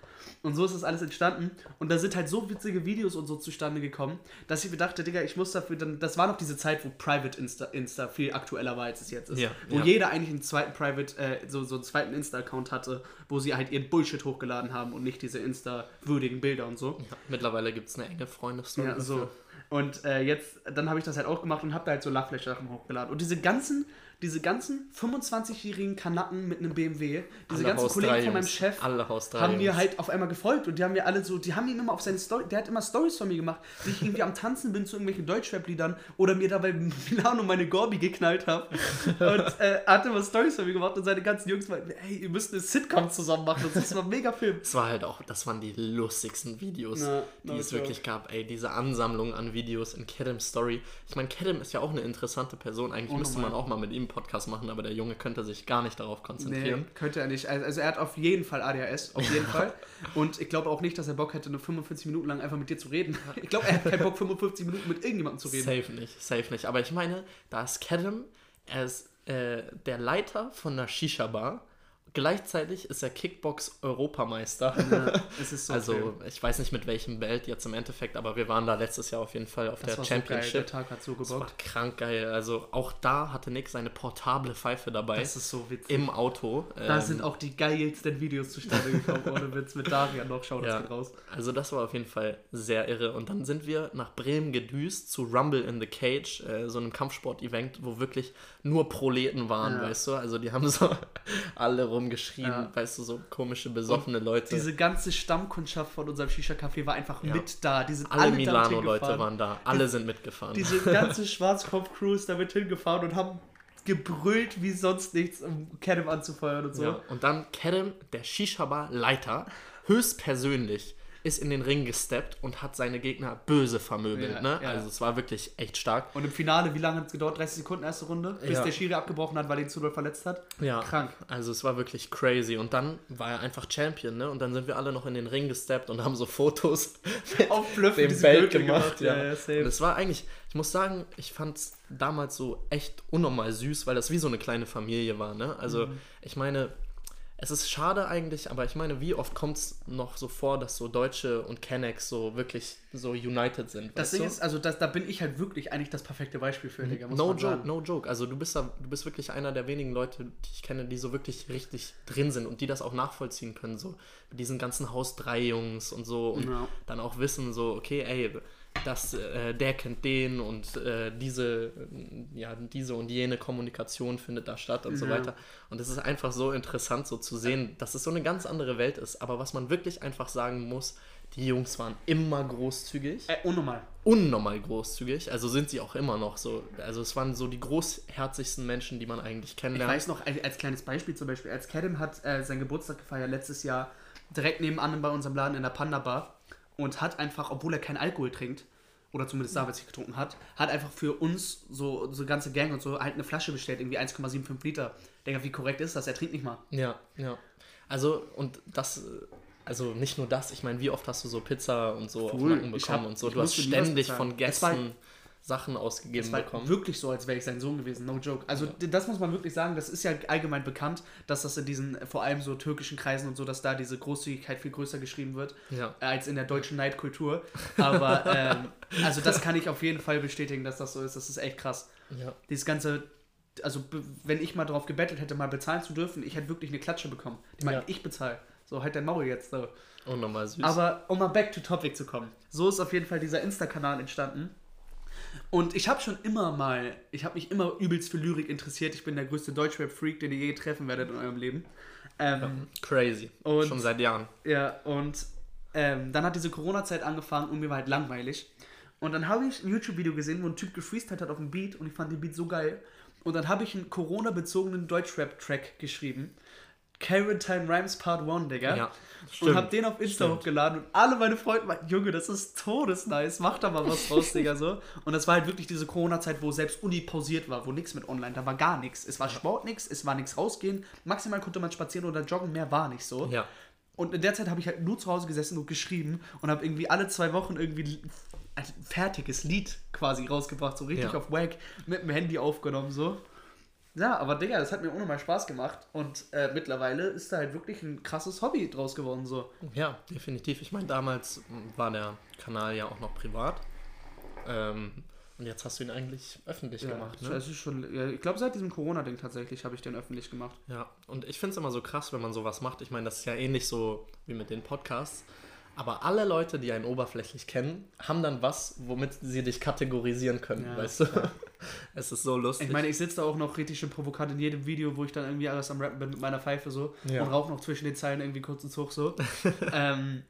Und so ist das alles entstanden. Und da sind halt so witzige Videos und so zustande gekommen, dass ich mir dachte, Digga, ich muss dafür dann. Das war noch diese Zeit, wo Private Insta, Insta viel aktueller war, als es jetzt ist. Ja, wo ja. jeder eigentlich einen zweiten Private, äh, so, so einen zweiten Insta-Account hatte, wo sie halt ihren Bullshit hochgeladen haben und nicht diese Insta-würdigen Bilder und so. Ja, mittlerweile gibt es eine enge Freundesstory. Ja, so. Und äh, jetzt, dann habe ich das halt auch gemacht und habe da halt so Lachflash-Sachen hochgeladen. Und diese ganzen, diese ganzen 25-jährigen Kanacken mit einem BMW, diese Alle ganzen Haus Kollegen von meinem. Chef, Alle Haus drei haben mir halt auf einmal gefolgt und die haben mir alle so, die haben ihn immer auf seine Story, der hat immer Stories von mir gemacht, wie ich irgendwie am Tanzen bin zu irgendwelchen Deutschrap-Liedern oder mir dabei Milano meine Gorbi geknallt habe. Und äh, er hat immer Stories von mir gemacht und seine ganzen Jungs meinten, ey, ihr müsst eine Sitcom zusammen machen. Das war ein mega Film. Es war halt auch, das waren die lustigsten Videos, Na, die es wirklich gab. Ey, diese Ansammlung an Videos in Kerems Story. Ich meine, Kerem ist ja auch eine interessante Person. Eigentlich müsste man auch mal mit ihm einen Podcast machen, aber der Junge könnte sich gar nicht darauf Nee, konzentrieren. könnte er nicht. Also er hat auf jeden Fall ADHS, auf jeden Fall. Und ich glaube auch nicht, dass er Bock hätte, nur 45 Minuten lang einfach mit dir zu reden. Ich glaube, er hat keinen Bock, 55 Minuten mit irgendjemandem zu reden. Safe nicht, safe nicht. Aber ich meine, da ist Kerem, er ist äh, der Leiter von einer Shisha-Bar. Gleichzeitig ist er Kickbox-Europameister. Ja, es ist so also, Film. ich weiß nicht mit welchem Belt jetzt im Endeffekt, aber wir waren da letztes Jahr auf jeden Fall auf Das der war so geil. Championship. Der Tag hat so Das war krank geil. Also auch da hatte Nick seine portable Pfeife dabei. Das ist so witzig. Im Auto. da Ähm, sind auch die geilsten Videos zustande gekommen, ohne Witz. Mit Darian noch, schau das Ja. geht raus. Also das war auf jeden Fall sehr irre. Und dann sind wir nach Bremen gedüst zu Rumble in the Cage, äh, so einem Kampfsport-Event, wo wirklich nur Proleten waren, Ja. weißt du? Also die haben so alle rumgeschrien, Ja. weißt du, so komische, besoffene Leute. Diese ganze Stammkundschaft von unserem Shisha-Café war einfach Ja. mit da. Die sind alle alle Milano-Leute waren da, alle sind mitgefahren. Diese ganze Schwarzkopf-Crew ist damit hingefahren und haben gebrüllt wie sonst nichts, um Kenem anzufeuern und so. Ja. Und dann Kerem, der Shisha-Bar-Leiter, höchstpersönlich ist in den Ring gesteppt und hat seine Gegner böse vermöbelt. Ja, ne? ja. Also es war wirklich echt stark. Und im Finale, wie lange hat es gedauert? 30 Sekunden erste Runde, bis Ja. der Schiri abgebrochen hat, weil er ihn zu doll verletzt hat. Ja, Krank. Also es war wirklich crazy. Und dann war er einfach Champion, ne? Und dann sind wir alle noch in den Ring gesteppt und haben so Fotos Auf dem Belt Gürtel gemacht. Ja. Ja, ja, Und safe. es war eigentlich, ich muss sagen, ich fand es damals so echt unnormal süß, weil das wie so eine kleine Familie war, ne? Also Mhm. ich meine, es ist schade eigentlich, aber ich meine, wie oft kommt es noch so vor, dass so Deutsche und Kennex so wirklich so united sind? Das Ding du? ist, also das, da bin ich halt wirklich eigentlich das perfekte Beispiel für, Digga, muss No joke, sagen. no joke. Also du bist da, du bist wirklich einer der wenigen Leute, die ich kenne, die so wirklich richtig drin sind und die das auch nachvollziehen können, so mit diesen ganzen Haus 3 Jungs und so und Ja. dann auch wissen so, okay, ey, das, äh, der kennt den und äh, diese, ja, diese und jene Kommunikation findet da statt und so Ja. weiter. Und es ist einfach so interessant, so zu sehen, dass es so eine ganz andere Welt ist. Aber was man wirklich einfach sagen muss, die Jungs waren immer großzügig Äh, unnormal. unnormal großzügig. Also sind sie auch immer noch so. Also es waren so die großherzigsten Menschen, die man eigentlich Ich kennenlernt. weiß noch, als als kleines Beispiel zum Beispiel, als Kerem hat äh, seinen Geburtstag gefeiert letztes Jahr direkt nebenan bei unserem Laden in der Panda Bar und hat einfach, obwohl er keinen Alkohol trinkt, oder zumindest damals nicht getrunken hat, hat einfach für uns, so, so ganze Gang und so, halt eine Flasche bestellt, irgendwie 1,75 Liter. Digga, wie korrekt ist das? Er trinkt nicht mal. Ja, ja. Also, und das, also nicht nur das, ich meine, wie oft hast du so Pizza und so auf Cool. Nacken Ich bekommen hab- und so. Du hast ständig von Gästen Sachen ausgegeben Es war bekommen. wirklich so, als wäre ich sein Sohn gewesen, no joke. Also d- das muss man wirklich sagen, das ist ja allgemein bekannt, dass das in diesen, vor allem so türkischen Kreisen und so, dass da diese Großzügigkeit viel größer geschrieben wird, Ja. äh, als in der deutschen Neidkultur. Aber ähm, also das kann ich auf jeden Fall bestätigen, dass das so ist. Das ist echt krass. Ja. Dieses ganze, also wenn ich mal darauf gebettelt hätte, mal bezahlen zu dürfen, ich hätte wirklich eine Klatsche bekommen. Die meinen, Ja. ich bezahle. So, halt dein Maul jetzt. So. Unnormal süß. Aber um mal back to topic zu kommen. So ist auf jeden Fall dieser Insta-Kanal entstanden. Und ich habe schon immer mal, ich habe mich immer übelst für Lyrik interessiert. Ich bin der größte Deutschrap-Freak, den ihr je treffen werdet in eurem Leben. Ähm, Crazy. Und- Schon seit Jahren. ja, und ähm, dann hat diese Corona-Zeit angefangen und mir war halt langweilig. Und dann habe ich ein YouTube-Video gesehen, wo ein Typ gefreestylt hat auf dem Beat und ich fand den Beat so geil. Und dann habe ich einen Corona-bezogenen Deutschrap-Track geschrieben. Quarantine Rhymes Part 1, Digga. Ja, und hab den auf Insta Stimmt. hochgeladen und alle meine Freunde meinten, Junge, das ist todesnice, mach da mal was draus, Digga, so. Und das war halt wirklich diese Corona-Zeit, wo selbst Uni pausiert war, wo nichts mit online, da war gar nichts. Es war Sport nix, es war nichts rausgehen, maximal konnte man spazieren oder joggen, mehr war nicht so. Ja. Und in der Zeit habe ich halt nur zu Hause gesessen und geschrieben und habe irgendwie alle zwei Wochen irgendwie ein fertiges Lied quasi rausgebracht, so richtig Ja. auf Wack mit dem Handy aufgenommen, so. Ja, aber Digga, das hat mir unnormal Spaß gemacht und äh, mittlerweile ist da halt wirklich ein krasses Hobby draus geworden, so. Ja, definitiv. Ich meine, damals war der Kanal ja auch noch privat. Ähm, und jetzt hast du ihn eigentlich öffentlich gemacht. Ne? Das ist schon, ja, ich glaube, seit diesem Corona-Ding tatsächlich habe ich den öffentlich gemacht. Ja, und ich finde es immer so krass, wenn man sowas macht. Ich meine, das ist ja ähnlich so wie mit den Podcasts. Aber alle Leute, die einen oberflächlich kennen, haben dann was, womit sie dich kategorisieren können, Ja, weißt du? Es ist so lustig. Ich meine, ich sitze da auch noch richtig schön provokant in jedem Video, wo ich dann irgendwie alles am Rappen bin mit meiner Pfeife so Ja. und rauche noch zwischen den Zeilen irgendwie kurz ins Hoch so. ähm,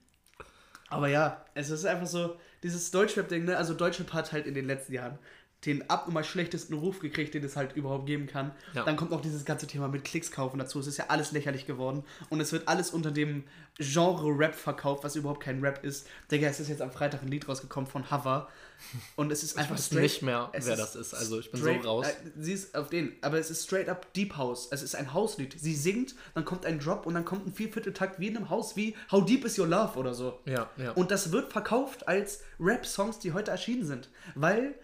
aber ja, es ist einfach so, dieses Deutschrap-Ding, ne? Also Deutschrap hat halt in den letzten Jahren den abnormal schlechtesten Ruf gekriegt, den es halt überhaupt geben kann. Ja. Dann kommt noch dieses ganze Thema mit Klicks kaufen dazu. Es ist ja alles lächerlich geworden. Und es wird alles unter dem Genre Rap verkauft, was überhaupt kein Rap ist. Digga, es ist jetzt am Freitag ein Lied rausgekommen von Hover. Und es ist ich einfach weiß straight- nicht mehr, wer das ist. Also ich bin straight, so raus. Äh, sie ist auf den, aber es ist straight up Deep House. Es ist ein Hauslied. Sie singt, dann kommt ein Drop und dann kommt ein Viervierteltakt wie in einem Haus, wie How Deep Is Your Love oder so. ja, ja. Und das wird verkauft als Rap-Songs, die heute erschienen sind. Weil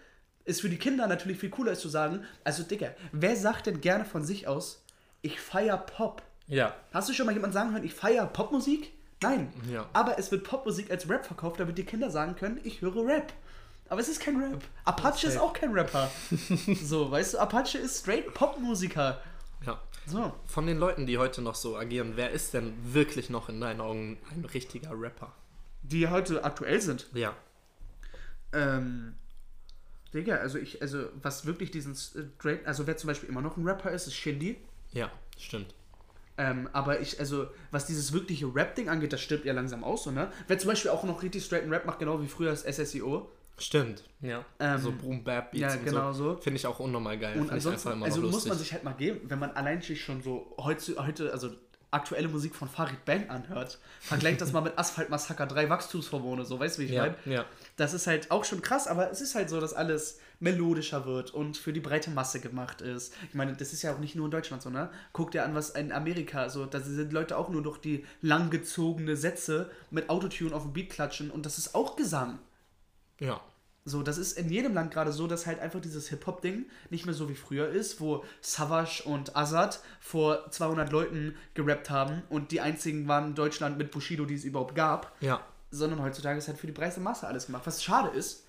es für die Kinder natürlich viel cooler ist zu sagen, also Digga, wer sagt denn gerne von sich aus, ich feier Pop? ja, Hast du schon mal jemanden sagen hören, ich feier Popmusik? Nein. Ja. Aber es wird Popmusik als Rap verkauft, damit die Kinder sagen können, ich höre Rap. Aber es ist kein Rap. Apache ist auch kein Rapper. so, weißt du, Apache ist straight Popmusiker. ja. So. Von den Leuten, die heute noch so agieren, wer ist denn wirklich noch in deinen Augen ein richtiger Rapper? Die heute aktuell sind. Ja. Ähm. Digga, also ich, also was wirklich diesen straight, also wer zum Beispiel immer noch ein Rapper ist, ist Shindy. Ja, stimmt. Ähm, aber ich, also, was dieses wirkliche Rap-Ding angeht, das stirbt ja langsam aus, so, ne? Wer zum Beispiel auch noch richtig straighten Rap macht, genau wie früher das SSIO. Stimmt, ja. Ähm, so Boom Bap Beats ja, genau so. so. Finde ich auch unnormal geil. Und Finde ich ansonsten, also muss man sich halt mal geben, wenn man allein schon so heute, heute also aktuelle Musik von Farid Bang anhört, vergleicht das mal mit Asphalt Massaker 3 Wachstumshormone, so, weißt du, wie ich ja, meine? ja. Das ist halt auch schon krass, aber es ist halt so, dass alles melodischer wird und für die breite Masse gemacht ist. Ich meine, das ist ja auch nicht nur in Deutschland so, ne? Guck dir an, was in Amerika so, da sind Leute auch nur durch die langgezogene Sätze mit Autotune auf dem Beat klatschen und das ist auch Gesang. Ja. So, das ist in jedem Land gerade so, dass halt einfach dieses Hip-Hop-Ding nicht mehr so wie früher ist, wo Savage und Azad vor 200 Leuten gerappt haben und die einzigen waren in Deutschland mit Bushido, die es überhaupt gab Ja. sondern heutzutage ist halt für die breite Masse alles gemacht, was schade ist.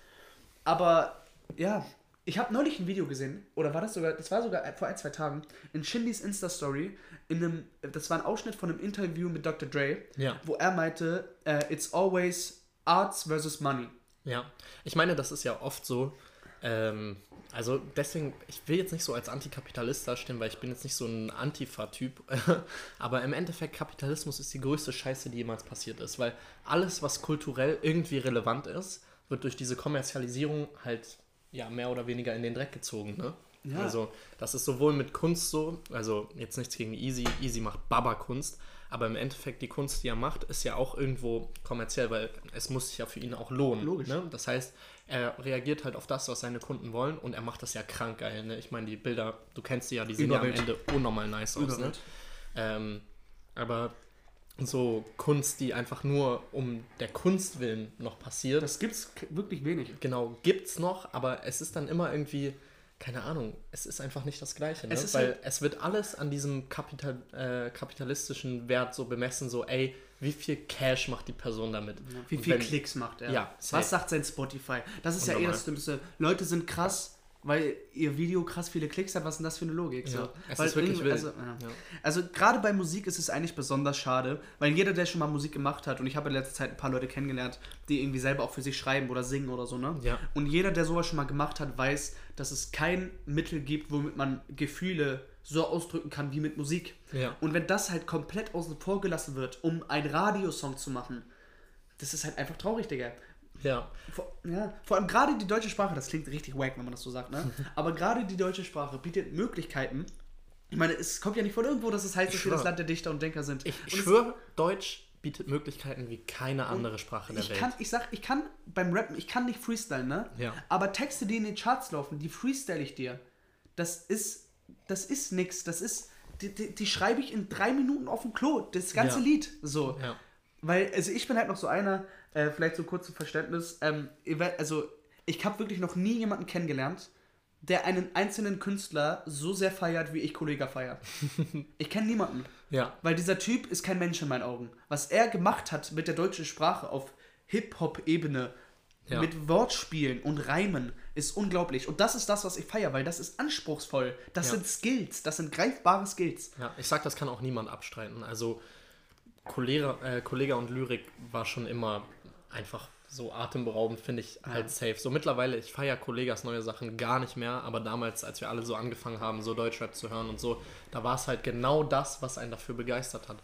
Aber ja, ich habe neulich ein Video gesehen, oder war das sogar, das war sogar vor ein, zwei Tagen, in Shindys Insta-Story, in einem, das war ein Ausschnitt von einem Interview mit Dr. Dre, Ja. wo er meinte, äh, it's always arts versus money. Ja, ich meine, das ist ja oft so. Ähm, also deswegen, ich will jetzt nicht so als Antikapitalist dastehen, weil ich bin jetzt nicht so ein Antifa-Typ. Aber im Endeffekt, Kapitalismus ist die größte Scheiße, die jemals passiert ist. Weil alles, was kulturell irgendwie relevant ist, wird durch diese Kommerzialisierung halt ja mehr oder weniger in den Dreck gezogen. Ne? Ja. Also das ist sowohl mit Kunst so, also jetzt nichts gegen Easy, Easy macht Baba-Kunst, aber im Endeffekt die Kunst, die er macht, ist ja auch irgendwo kommerziell, weil es muss sich ja für ihn auch lohnen. Logisch. Ne? Das heißt, er reagiert halt auf das, was seine Kunden wollen und er macht das ja krank geil. Ne? Ich meine, die Bilder, du kennst die ja, die sehen ja am Überwelt. Ende unnormal nice aus. Ne? Überwelt. Ähm, aber so Kunst, die einfach nur um der Kunst willen noch passiert, Das gibt's wirklich wenig. genau, gibt's noch, aber es ist dann immer irgendwie, keine Ahnung, es ist einfach nicht das Gleiche, ne? Es weil halt- es wird alles an diesem Kapital, äh, kapitalistischen Wert so bemessen, so, ey, wie viel Cash macht die Person damit? Wie Und viel wenn- Klicks macht er? Ja. Was sagt sein Spotify? Das ist ja eh Unnormal. das Dümmste. Leute sind krass, weil ihr Video krass viele Klicks hat. Was ist denn das für eine Logik? Ja, so? es weil ist wirklich wild. Also, ja. Ja. also gerade bei Musik ist es eigentlich besonders schade, weil jeder, der schon mal Musik gemacht hat, und ich habe in letzter Zeit ein paar Leute kennengelernt, die irgendwie selber auch für sich schreiben oder singen oder so, ne? Ja. Und jeder, der sowas schon mal gemacht hat, weiß, dass es kein Mittel gibt, womit man Gefühle so ausdrücken kann wie mit Musik. Ja. Und wenn das halt komplett außen vor gelassen wird, um einen Radiosong zu machen, das ist halt einfach traurig, Digga. Ja, Vor, ja, vor allem gerade die deutsche Sprache, das klingt richtig wack, wenn man das so sagt, ne? Aber gerade die deutsche Sprache bietet Möglichkeiten. Ich meine, es kommt ja nicht von irgendwo, dass es heißt, Ich dass wir das. Land der Dichter und Denker sind. ich es- schwöre, Deutsch bietet Möglichkeiten wie keine andere Sprache der ich Welt. kann, ich sag, ich kann beim Rappen, ich kann nicht freestylen, ne? Ja. Aber Texte, die in den Charts laufen, die freestyle ich dir. Das ist, das ist nix. Das ist, die, die, die schreibe ich in drei Minuten auf dem Klo, das ganze Ja. Lied. So. Ja. Weil, also ich bin halt noch so einer, äh, vielleicht so kurz zum Verständnis, ähm, also ich habe wirklich noch nie jemanden kennengelernt, der einen einzelnen Künstler so sehr feiert, wie ich Kollega feiert. ich kenne niemanden. Ja. Weil dieser Typ ist kein Mensch in meinen Augen. Was er gemacht hat mit der deutschen Sprache auf Hip-Hop-Ebene, Ja. mit Wortspielen und Reimen, ist unglaublich. Und das ist das, was ich feiere, weil das ist anspruchsvoll. Das Ja. sind Skills, das sind greifbare Skills. Ja, ich sag, das kann auch niemand abstreiten. Also Kollega, äh, Kollega und Lyrik war schon immer einfach so atemberaubend, finde ich halt safe. So mittlerweile, ich feiere Kollegas neue Sachen gar nicht mehr, aber damals, als wir alle so angefangen haben, so Deutschrap zu hören und so, da war es halt genau das, was einen dafür begeistert hat.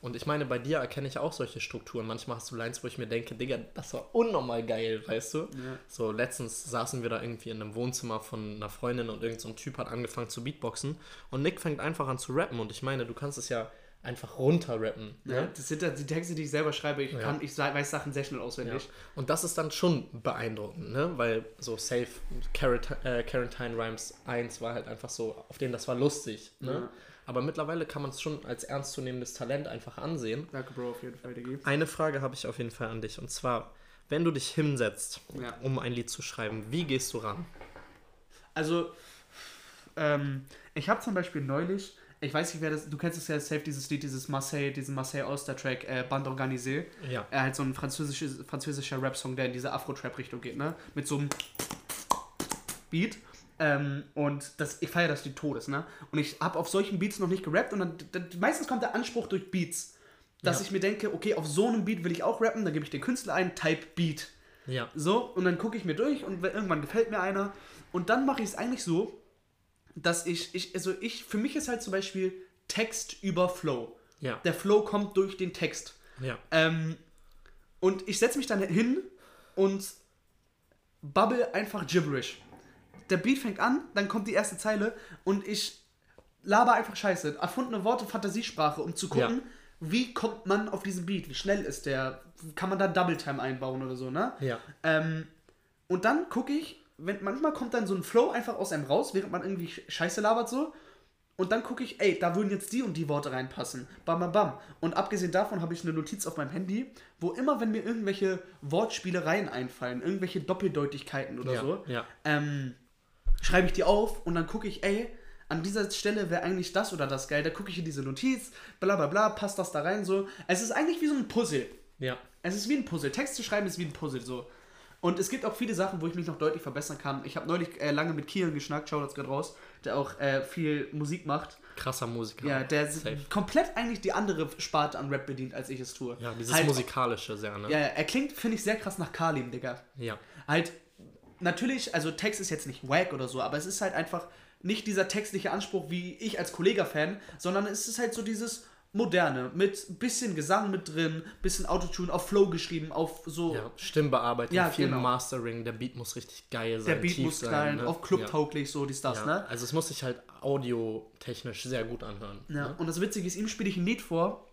Und ich meine, bei dir erkenne ich auch solche Strukturen. Manchmal hast du Lines, wo ich mir denke, Digga, das war unnormal geil, weißt du? So, letztens saßen wir da irgendwie in einem Wohnzimmer von einer Freundin und irgendein so ein Typ hat angefangen zu Beatboxen und Nick fängt einfach an zu rappen und ich meine, du kannst es ja einfach runterrappen. Ja, Ne? das sind ja die Texte, die ich selber schreibe. Ich, kann, ich weiß Sachen sehr schnell Ja. auswendig. Und das ist dann schon beeindruckend, ne? Weil so Safe Quarant äh, Quarantine Rhymes 1 war halt einfach so, auf den das war lustig, ne? Ja. Aber mittlerweile kann man es schon als ernstzunehmendes Talent einfach ansehen. Danke, Bro, auf jeden Fall, Diggi. Eine Frage habe ich auf jeden Fall an dich und zwar, wenn du dich hinsetzt, Ja. um ein Lied zu schreiben, wie gehst du ran? Also, ähm, ich habe zum Beispiel neulich, ich weiß nicht, wer das, du kennst es ja safe, dieses Lied, dieses Marseille, diesen Marseille Oster-Track, äh, Bande Organisée. Ja. Er halt so ein französisches, französischer Rap-Song, der in diese Afro-Trap-Richtung geht, ne? Mit so einem Beat. Ähm, und das, ich feiere das Lied Todes, ne? Und ich habe auf solchen Beats noch nicht gerappt und dann, dann meistens kommt der Anspruch durch Beats, dass Ja. ich mir denke, okay, auf so einem Beat will ich auch rappen, dann gebe ich den Künstler ein, Type Beat. Ja. So, und dann gucke ich mir durch und wenn- irgendwann gefällt mir einer. Und dann mache ich es eigentlich so, dass ich, ich, also ich, für mich ist halt zum Beispiel Text über Flow. Ja. Der Flow kommt durch den Text. Ja. Ähm, und ich setze mich dann hin und babbel einfach gibberish. Der Beat fängt an, dann kommt die erste Zeile und ich laber einfach Scheiße. Erfundene Worte, Fantasiesprache, um zu gucken, Ja. wie kommt man auf diesen Beat, wie schnell ist der, kann man da Double Time einbauen oder so, ne? Ja. Ähm, und dann gucke ich, wenn, manchmal kommt dann so ein Flow einfach aus einem raus, während man irgendwie Scheiße labert so. Und dann gucke ich, ey, da würden jetzt die und die Worte reinpassen. Bam, bam, bam. Und abgesehen davon habe ich eine Notiz auf meinem Handy, wo immer, wenn mir irgendwelche Wortspielereien einfallen, irgendwelche Doppeldeutigkeiten oder Ja. so, Ja. ähm, schreibe ich die auf und dann gucke ich, ey, an dieser Stelle wäre eigentlich das oder das geil. Da gucke ich in diese Notiz, bla bla bla, passt das da rein so. Es ist eigentlich wie so ein Puzzle. Ja. Es ist wie ein Puzzle. Text zu schreiben ist wie ein Puzzle so. Und es gibt auch viele Sachen, wo ich mich noch deutlich verbessern kann. Ich habe neulich äh, lange mit Kian geschnackt, schau das gerade raus, der auch äh, viel Musik macht. Krasser Musiker. Ja, der Safe. komplett eigentlich die andere Sparte an Rap bedient, als ich es tue. Ja, dieses halt, Musikalische sehr, ne? Ja, ja, er klingt, finde ich, sehr krass nach Kalim, Digga. Ja. Halt, natürlich, also Text ist jetzt nicht wack oder so, aber es ist halt einfach nicht dieser textliche Anspruch wie ich als Kollega-Fan, sondern es ist halt so dieses moderne, mit bisschen Gesang mit drin, bisschen Autotune, auf Flow geschrieben, auf so Ja, Stimmbearbeitung, Ja, viel genau. Mastering, der Beat muss richtig geil sein. Der Beat muss sein, knallen, ne? auf clubtauglich, so dies, das, ja. ne? Ja. Also es muss sich halt audiotechnisch sehr gut anhören. Ja. Ne? Und das Witzige ist, ihm spiele ich ein Lied vor.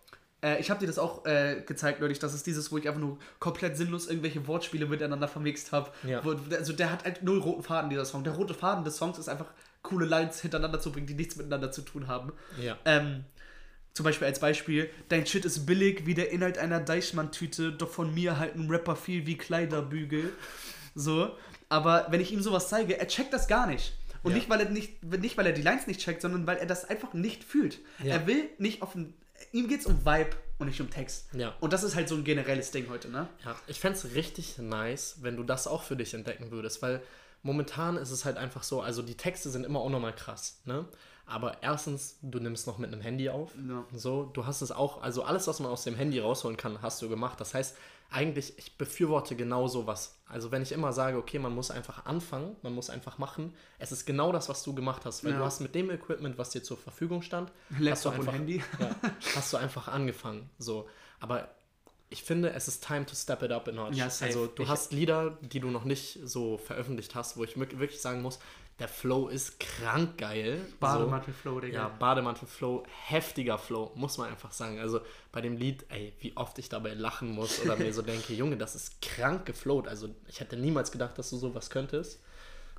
Äh, ich habe dir das auch äh, gezeigt neulich, das ist dieses, wo ich einfach nur komplett sinnlos irgendwelche Wortspiele miteinander vermixt habe. Ja. Also der hat halt null roten Faden, dieser Song. Der rote Faden des Songs ist einfach coole Lines hintereinander zu bringen, die nichts miteinander zu tun haben. Ja. Ähm, zum Beispiel als Beispiel, dein Shit ist billig wie der Inhalt einer Deichmann-Tüte, doch von mir halten Rapper viel wie Kleiderbügel. So. Aber wenn ich ihm sowas zeige, er checkt das gar nicht. Und Ja. nicht, weil er nicht, nicht, weil er die Lines nicht checkt, sondern weil er das einfach nicht fühlt. Ja. Er will nicht auf ein. Ihm geht's um Vibe und nicht um Text. Ja. Und das ist halt so ein generelles Ding heute, ne? Ja, ich fände es richtig nice, wenn du das auch für dich entdecken würdest, weil momentan ist es halt einfach so, also die Texte sind immer unnormal krass, ne? Aber erstens, du nimmst noch mit einem Handy auf. Ja. So, du hast es auch, also alles, was man aus dem Handy rausholen kann, hast du gemacht. Das heißt, eigentlich, ich befürworte genau sowas. Also wenn ich immer sage, okay, man muss einfach anfangen, man muss einfach machen, es ist genau das, was du gemacht hast, weil Ja. du hast mit dem Equipment, was dir zur Verfügung stand, hast du einfach, Handy. ja, hast du einfach angefangen. So, aber ich finde, es ist time to step it up a notch. Ja, also du Ich- hast Lieder, die du noch nicht so veröffentlicht hast, wo ich wirk- wirklich sagen muss, der Flow ist krank geil. Bademantel-Flow, Digga. Ja, Bademantel-Flow, heftiger Flow, muss man einfach sagen. Also bei dem Lied, ey, wie oft ich dabei lachen muss oder mir so denke, Junge, das ist krank geflowt. Also ich hätte niemals gedacht, dass du sowas könntest.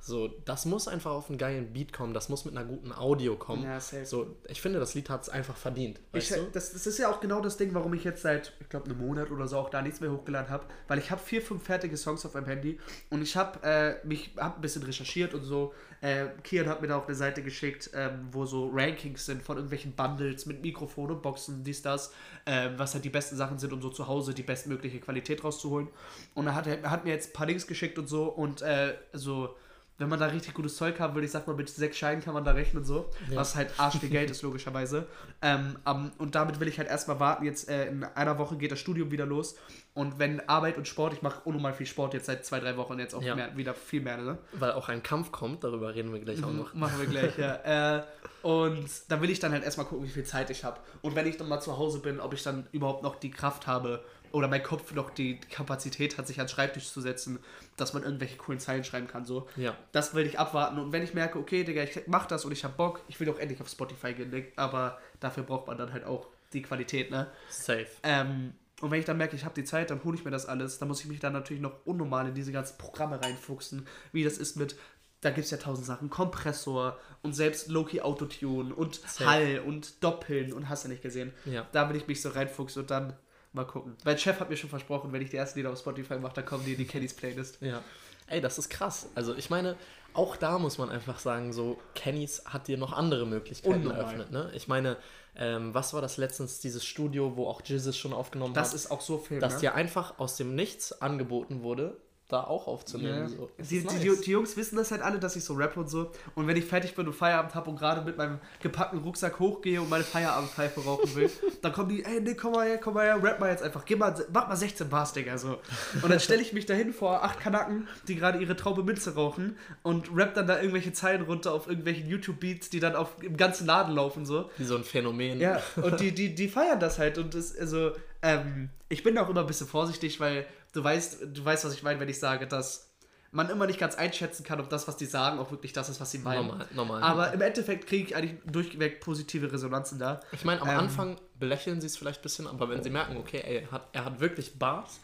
So, das muss einfach auf einen geilen Beat kommen, das muss mit einer guten Audio kommen. Ja, safe. So, ich finde, das Lied hat es einfach verdient. Ich, das, das ist ja auch genau das Ding, warum ich jetzt seit, ich glaube, einem Monat oder so auch da nichts mehr hochgeladen habe, weil ich habe vier, fünf fertige Songs auf meinem Handy und ich habe äh, mich hab ein bisschen recherchiert und so. Äh, Kian hat mir da auch eine Seite geschickt, ähm, wo so Rankings sind von irgendwelchen Bundles mit Mikrofon und Boxen, dies, das, ähm, was halt die besten Sachen sind, um so zu Hause die bestmögliche Qualität rauszuholen. Und er hat, hat mir jetzt ein paar Links geschickt und so und äh, so wenn man da richtig gutes Zeug haben will, ich sag mal, mit sechs Scheinen kann man da rechnen so, Ja. was halt arsch viel Geld ist, logischerweise. Ähm, am- und damit will ich halt erstmal warten. Jetzt äh, in einer Woche geht das Studium wieder los. Und wenn Arbeit und Sport, ich mache unnormal viel Sport jetzt seit zwei, drei Wochen, jetzt auch Ja. mehr, wieder viel mehr, ne? Weil auch ein Kampf kommt, darüber reden wir gleich auch noch. Machen wir gleich, ja. Äh, und da will ich dann halt erstmal gucken, wie viel Zeit ich habe. Und wenn ich dann mal zu Hause bin, ob ich dann überhaupt noch die Kraft habe oder mein Kopf noch die Kapazität hat, sich an den Schreibtisch zu setzen, dass man irgendwelche coolen Zeilen schreiben kann. So. Ja. Das will ich abwarten. Und wenn ich merke, okay, Digga, ich mach das und ich hab Bock, ich will auch endlich auf Spotify gehen, ne? aber dafür braucht man dann halt auch die Qualität, ne? Safe. Ähm, und wenn ich dann merke, ich habe die Zeit, dann hole ich mir das alles. Dann muss ich mich dann natürlich noch unnormal in diese ganzen Programme reinfuchsen, wie das ist mit, da gibt es ja tausend Sachen, Kompressor und selbst Loki Autotune und Safe. Hall und Doppeln und hast du nicht gesehen. Ja. Da will ich mich so reinfuchsen und dann mal gucken. Mein Chef hat mir schon versprochen, wenn ich die ersten Lieder auf Spotify mache, dann kommen die in die Kennys Playlist. Ja. Ey, das ist krass. Also ich meine, auch da muss man einfach sagen, so Kennys hat dir noch andere Möglichkeiten Unnormal. eröffnet. Ne? Ich meine, ähm, was war das letztens, dieses Studio, wo auch Jizzes schon aufgenommen Das hat, ist auch so viel. dass ne? dir einfach aus dem Nichts angeboten wurde, da auch aufzunehmen. Ja. So. Die, nice. die, die Jungs wissen das halt alle, dass ich so rappe und so. Und wenn ich fertig bin und Feierabend habe und gerade mit meinem gepackten Rucksack hochgehe und meine Feierabendpfeife rauchen will, dann kommen die, ey, nee, komm mal her, komm mal her, rap mal jetzt einfach. Geh mal, mach mal 16 Bars, Digga, so. Und dann stelle ich mich dahin vor acht Kanaken, die gerade ihre Traube Minze rauchen und rap dann da irgendwelche Zeilen runter auf irgendwelchen YouTube-Beats, die dann auf, im ganzen Laden laufen, so. Wie so ein Phänomen. Ja, und die, die, die feiern das halt. Und das, also, ähm, ich bin da auch immer ein bisschen vorsichtig, weil du weißt, du weißt, was ich meine, wenn ich sage, dass man immer nicht ganz einschätzen kann, ob das, was die sagen, auch wirklich das ist, was sie meinen. Normal, normal. Aber im Endeffekt kriege ich eigentlich durchweg positive Resonanzen da. Ich meine, am Ähm, Anfang belächeln sie es vielleicht ein bisschen, aber wenn sie merken, okay, ey, er hat, er hat wirklich Bars,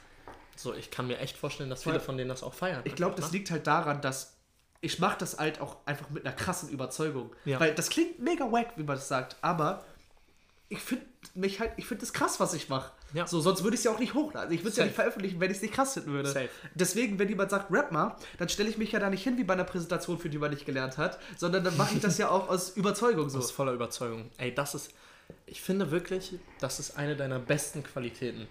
so, ich kann mir echt vorstellen, dass viele von denen das auch feiern. Ich glaube, das Ne? liegt halt daran, dass ich mache das halt auch einfach mit einer krassen Überzeugung. Ja. Weil das klingt mega wack, wie man das sagt, aber ich finde mich halt, ich finde das krass, was ich mache. Ja. So, sonst würde ich es ja auch nicht hochladen. Ich würde es ja nicht veröffentlichen, wenn ich es nicht krass finden würde. Safe. Deswegen, wenn jemand sagt, rap mal, dann stelle ich mich ja da nicht hin wie bei einer Präsentation, für die man nicht gelernt hat, sondern dann mache ich das ja auch aus Überzeugung so. Aus voller Überzeugung. Ey, das ist, ich finde wirklich, das ist eine deiner besten Qualitäten.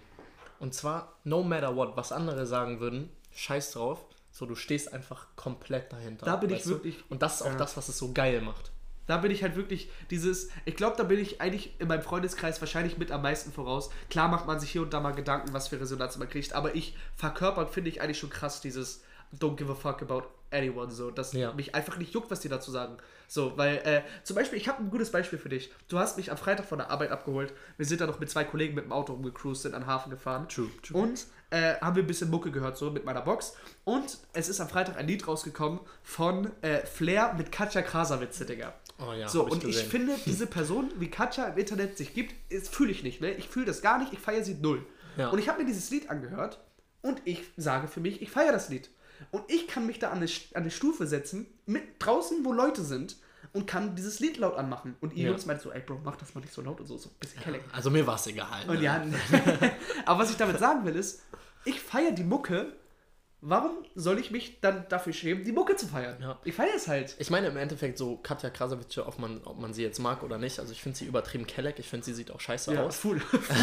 Und zwar, no matter what, was andere sagen würden, scheiß drauf, so du stehst einfach komplett dahinter. Da bin ich weißt du? wirklich- Und das ist auch Ja. das, was es so geil macht. Da bin ich halt wirklich dieses, ich glaube, da bin ich eigentlich in meinem Freundeskreis wahrscheinlich mit am meisten voraus. Klar macht man sich hier und da mal Gedanken, was für Resonanz man kriegt, aber ich verkörpert, finde ich eigentlich schon krass dieses Don't give a fuck about anyone, so, dass Ja. mich einfach nicht juckt, was die dazu sagen. So, weil, äh, zum Beispiel, ich habe ein gutes Beispiel für dich. Du hast mich am Freitag von der Arbeit abgeholt. Wir sind da noch mit zwei Kollegen mit dem Auto rumgecruised, sind an den Hafen gefahren. True, true. Und äh, haben wir ein bisschen Mucke gehört, so mit meiner Box. Und es ist am Freitag ein Lied rausgekommen von äh, Flair mit Katja Krasavitze, Digga. Oh ja, So, ich und ich gesehen. finde, diese Person, wie Katja im Internet sich gibt, fühle ich nicht, ne? Ich fühle das gar nicht, ich feiere sie null. Ja. Und ich habe mir dieses Lied angehört und ich sage für mich, ich feiere das Lied. Und ich kann mich da an eine, an eine Stufe setzen, mit draußen, wo Leute sind, und kann dieses Lied laut anmachen. Und ihr Ja. Jungs meint so, ey Bro, mach das mal nicht so laut und so, so ein bisschen kellig. Also mir war es egal. Und ne? ja, aber was ich damit sagen will, ist, ich feiere die Mucke. Warum soll ich mich dann dafür schämen, die Mucke zu feiern? Ja. Ich feiere es halt. Ich meine im Endeffekt so Katja Krasavice, ob man, ob man sie jetzt mag oder nicht. Also ich finde sie übertrieben kelleck. Ich finde sie sieht auch scheiße aus. cool.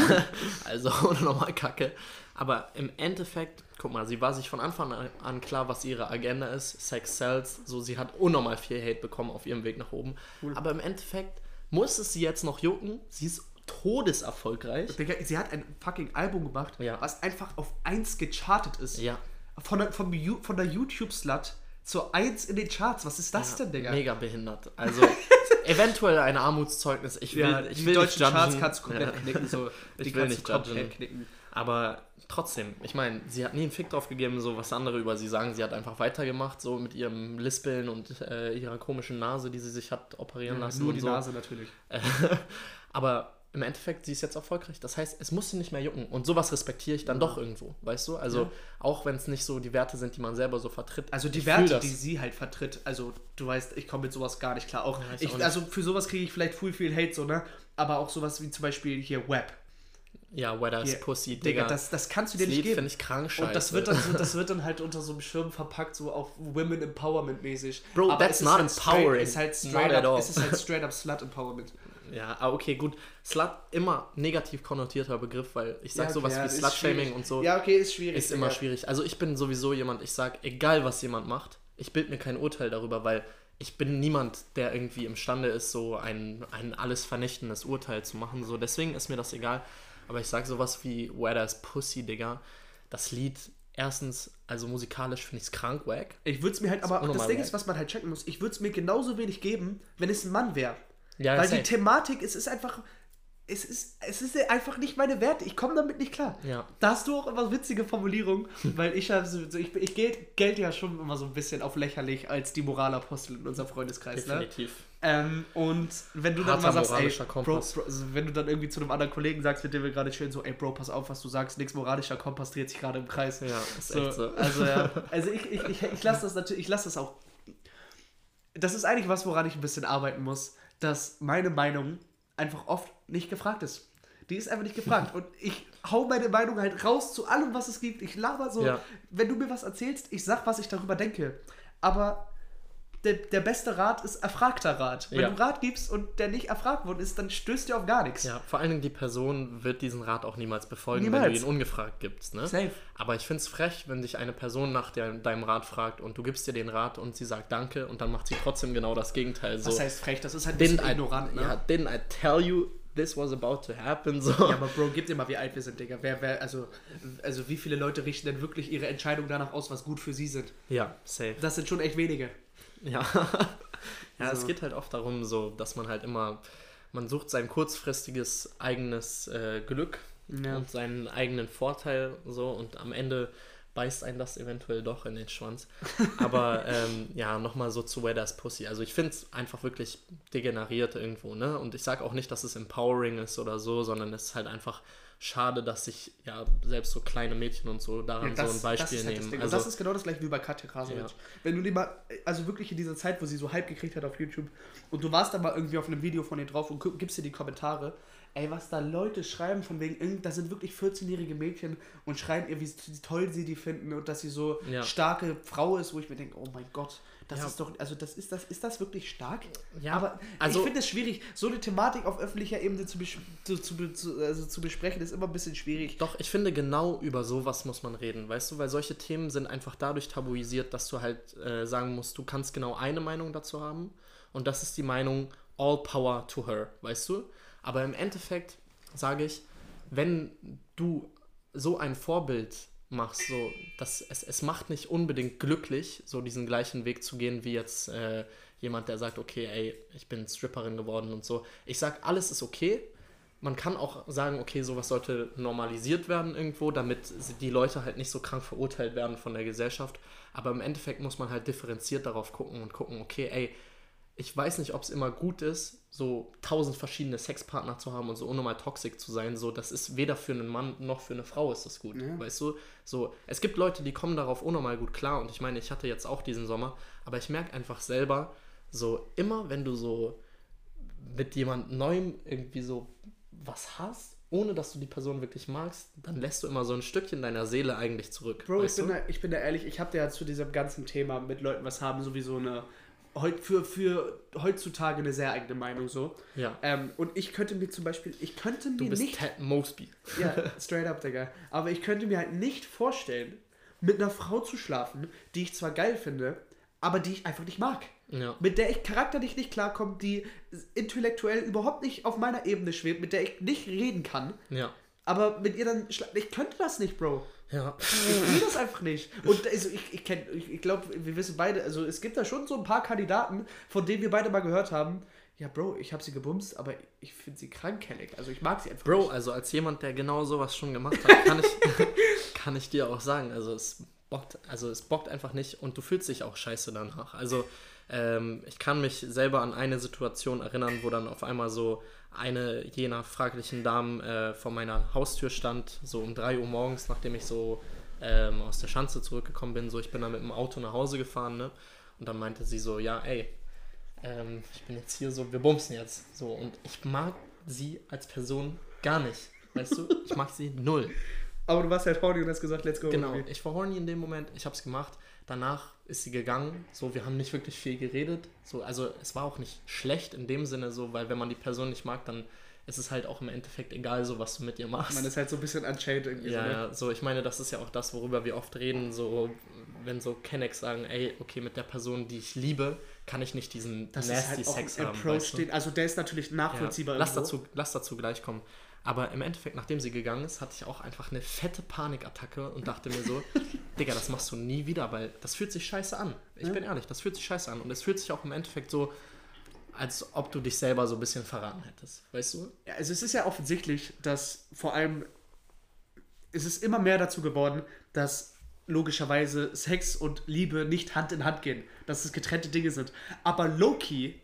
Also nochmal kacke. Aber im Endeffekt, guck mal, sie war sich von Anfang an klar, was ihre Agenda ist. Sex sells. So, sie hat unnormal viel Hate bekommen auf ihrem Weg nach oben. Aber im Endeffekt muss es sie jetzt noch jucken. Sie ist todeserfolgreich. Digga, sie hat ein fucking Album gemacht, Ja. was einfach auf 1 gechartet ist. Ja. Von der, Ju- von der YouTube-Slut zur 1 in den Charts. Was ist das denn, Digga? Mega behindert. Also eventuell ein Armutszeugnis. Ich will, Ja, ich die will deutschen nicht Charts kannst du komplett Ja. knicken. So. Ich Die will kannst nicht du komplett knicken. Aber trotzdem, ich meine, sie hat nie einen Fick drauf gegeben, so was andere über sie sagen. Sie hat einfach weitergemacht, so mit ihrem Lispeln und äh, ihrer komischen Nase, die sie sich hat operieren Ja, lassen. nur die so. Nase natürlich. aber im Endeffekt, sie ist jetzt erfolgreich. Das heißt, es muss sie nicht mehr jucken. Und sowas respektiere ich dann doch irgendwo, weißt du? Also, Ja. auch wenn es nicht so die Werte sind, die man selber so vertritt. Also die Werte, die sie halt vertritt, also du weißt, ich komme mit sowas gar nicht klar. Auch, Ja, ich auch nicht. also für sowas kriege ich vielleicht viel, viel Hate, so, ne? Aber auch sowas wie zum Beispiel hier Web. Ja, is Hier, Pussy, Digga, Digga. das, das kannst du dir das nicht Lied geben. ich krank scheiße. Und das wird, dann so, das wird dann halt unter so einem Schirm verpackt, so auf Women Empowerment mäßig. Bro, that's es ist not halt straight- empowering. Es ist halt Not straight at up, all. es ist halt straight up Slut Empowerment. Ja, ah, okay, gut. Slut, immer negativ konnotierter Begriff, weil ich sag Ja, sowas ja, wie Slut-Shaming und so Ja, okay, ist schwierig. ist immer Digga. schwierig. Also ich bin sowieso jemand, ich sag, egal was jemand macht, ich bild mir kein Urteil darüber, weil ich bin niemand, der irgendwie imstande ist, so ein, ein alles vernichtendes Urteil zu machen. So, deswegen ist mir das egal. Aber ich sag sowas wie Where There's Pussy, Digga. Das Lied, erstens, also musikalisch finde ich es krank wack. Ich würde es mir halt, aber das Ding wack. ist, was man halt checken muss, ich würde es mir genauso wenig geben, wenn es ein Mann wäre. Ja, Weil die Thematik, es ist einfach, es ist, es ist einfach nicht meine Werte. Ich komme damit nicht klar. Ja. Da hast du auch immer witzige Formulierungen, weil ich habe so, so- ich, ich gelt, gelt ja schon immer so ein bisschen auf lächerlich als die Moralapostel in unserem Freundeskreis, ne? Definitiv. Ähm, und wenn du dann Harter mal sagst, ey, Bro. Bro, also wenn du dann irgendwie zu einem anderen Kollegen sagst, mit dem wir gerade schön so, ey Bro, pass auf, was du sagst, nix moralischer Kompass dreht sich gerade im Kreis. Ja, ist So, echt so. Also ja, also ich, ich, ich, ich lasse das natürlich, ich lasse das auch. Das ist eigentlich was, woran ich ein bisschen arbeiten muss, dass meine Meinung einfach oft nicht gefragt ist. Die ist einfach nicht gefragt. Und ich hau meine Meinung halt raus zu allem, was es gibt. Ich laber so, Ja. wenn du mir was erzählst, ich sag, was ich darüber denke. Aber der, der beste Rat ist erfragter Rat. Wenn Ja. du Rat gibst und der nicht erfragt worden ist, dann stößt dir auf gar nichts. Ja, vor allen Dingen die Person wird diesen Rat auch niemals befolgen, wenn Niemals. du ihn ungefragt gibst. Ne? Safe. Aber ich finde es frech, wenn dich eine Person nach der, deinem Rat fragt und du gibst ihr den Rat und sie sagt Danke und dann macht sie trotzdem genau das Gegenteil. So, Was heißt frech? Das ist halt ein bisschen I, ignorant, ne? ja, didn't I tell you this was about to happen? So. Ja, aber Bro, gib dir mal, wie alt wir sind, Digga. Wer, wer, also, also wie viele Leute richten denn wirklich ihre Entscheidung danach aus, was gut für sie sind? ja safe. Das sind schon echt wenige. Ja. ja, es So. geht halt oft darum, so, dass man halt immer, man sucht sein kurzfristiges eigenes äh, Glück Ja. und seinen eigenen Vorteil so und am Ende beißt einen das eventuell doch in den Schwanz. Aber ähm, ja, nochmal so zu Where There's Pussy. Also ich finde es einfach wirklich degeneriert irgendwo, ne? Und ich sage auch nicht, dass es empowering ist oder so, sondern es ist halt einfach schade, dass sich ja selbst so kleine Mädchen und so daran so ein Beispiel halt das nehmen. Ding. also, und das ist genau das gleiche wie bei Katja Krasowitsch. Ja. Wenn du die mal, also wirklich in dieser Zeit, wo sie so Hype gekriegt hat auf YouTube und du warst da mal irgendwie auf einem Video von ihr drauf und gibst dir die Kommentare, ey, was da Leute schreiben von wegen, irgend- das sind wirklich 14-jährige Mädchen und schreiben ihr, wie toll sie die finden und dass sie so Ja. starke Frau ist, wo ich mir denke, oh mein Gott, das Ja. ist doch, also das ist das, ist das wirklich stark? Ja, aber also- ich finde es schwierig, so eine Thematik auf öffentlicher Ebene zu, zu, zu, also zu besprechen, ist immer ein bisschen schwierig. Doch, ich finde, genau über sowas muss man reden, weißt du, weil solche Themen sind einfach dadurch tabuisiert, dass du halt äh, sagen musst, du kannst genau eine Meinung dazu haben und das ist die Meinung all power to her, weißt du? Aber im Endeffekt sage ich, wenn du so ein Vorbild machst, so, dass es, es macht nicht unbedingt glücklich, so diesen gleichen Weg zu gehen, wie jetzt äh, jemand, der sagt, okay, ey, ich bin Stripperin geworden und so. Ich sag, alles ist okay, man kann auch sagen, okay, sowas sollte normalisiert werden irgendwo, damit die Leute halt nicht so krank verurteilt werden von der Gesellschaft. Aber im Endeffekt muss man halt differenziert darauf gucken und gucken, okay, ey, ich weiß nicht, ob es immer gut ist, so tausend verschiedene Sexpartner zu haben und so unnormal toxisch zu sein. So, das ist weder für einen Mann noch für eine Frau ist das gut. Ja. Weißt du? So, es gibt Leute, die kommen darauf unnormal gut klar und ich meine, ich hatte jetzt auch diesen Sommer, aber ich merke einfach selber, so immer wenn du so mit jemand Neuem irgendwie so was hast, ohne dass du die Person wirklich magst, dann lässt du immer so ein Stückchen deiner Seele eigentlich zurück. Bro, ich bin, da, ich bin da ehrlich, ich habe ja zu diesem ganzen Thema mit Leuten was haben, sowieso eine für, für heutzutage eine sehr eigene Meinung so. Ja. Ähm, und ich könnte mir zum Beispiel, ich könnte Du mir bist nicht, Ted Mosby. ja, straight up, Digga, aber ich könnte mir halt nicht vorstellen, mit einer Frau zu schlafen, die ich zwar geil finde, aber die ich einfach nicht mag. Ja. Mit der ich charakterlich nicht klarkomme, die intellektuell überhaupt nicht auf meiner Ebene schwebt, mit der ich nicht reden kann, Ja. aber mit ihr dann Ich könnte das nicht, Bro. Ja. Ich will das einfach nicht. Und also ich, ich, kenn- ich, ich glaube, wir wissen beide, also es gibt da schon so ein paar Kandidaten, von denen wir beide mal gehört haben. Ja, Bro, ich habe sie gebumst, aber ich finde sie krankhellig. Also ich mag sie einfach Bro, nicht. also als jemand, der genau sowas schon gemacht hat, kann ich, kann ich dir auch sagen, also es bockt, also es bockt einfach nicht und du fühlst dich auch scheiße danach. Also ähm, ich kann mich selber an eine Situation erinnern, wo dann auf einmal so eine jener fraglichen Damen äh, vor meiner Haustür stand, so um 3 Uhr morgens, nachdem ich so ähm, aus der Schanze zurückgekommen bin. So, ich bin dann mit dem Auto nach Hause gefahren, ne? Und dann meinte sie so, ja, ey, ähm, ich bin jetzt hier so, wir bumsen jetzt. So, und ich mag sie als Person gar nicht. Weißt du? Ich mag sie null. Aber du warst halt horny und hast gesagt, let's go. Genau, ich war horny in dem Moment, ich hab's gemacht. Danach ist sie gegangen. So, wir haben nicht wirklich viel geredet. So, also es war auch nicht schlecht in dem Sinne, so, weil wenn man die Person nicht mag, dann ist es halt auch im Endeffekt egal, so was du mit ihr machst. Man ist halt so ein bisschen unchained irgendwie. Ja, so, ne? ja, so ich meine, das ist ja auch das, worüber wir oft reden, so wenn so Kennex sagen, ey, okay, mit der Person, die ich liebe, kann ich nicht diesen Das nasty ist halt auch Sex ein haben. Approach, weißt du? den, also der ist natürlich nachvollziehbar. Ja, lass, dazu, lass dazu gleich kommen. Aber im Endeffekt, nachdem sie gegangen ist, hatte ich auch einfach eine fette Panikattacke und dachte mir so, Digga, das machst du nie wieder, weil das fühlt sich scheiße an. Ich Ja. bin ehrlich, das fühlt sich scheiße an. Und es fühlt sich auch im Endeffekt so, als ob du dich selber so ein bisschen verraten hättest. Weißt du? Ja, also es ist ja offensichtlich, dass vor allem es ist immer mehr dazu geworden, dass logischerweise Sex und Liebe nicht Hand in Hand gehen, dass es getrennte Dinge sind. Aber Loki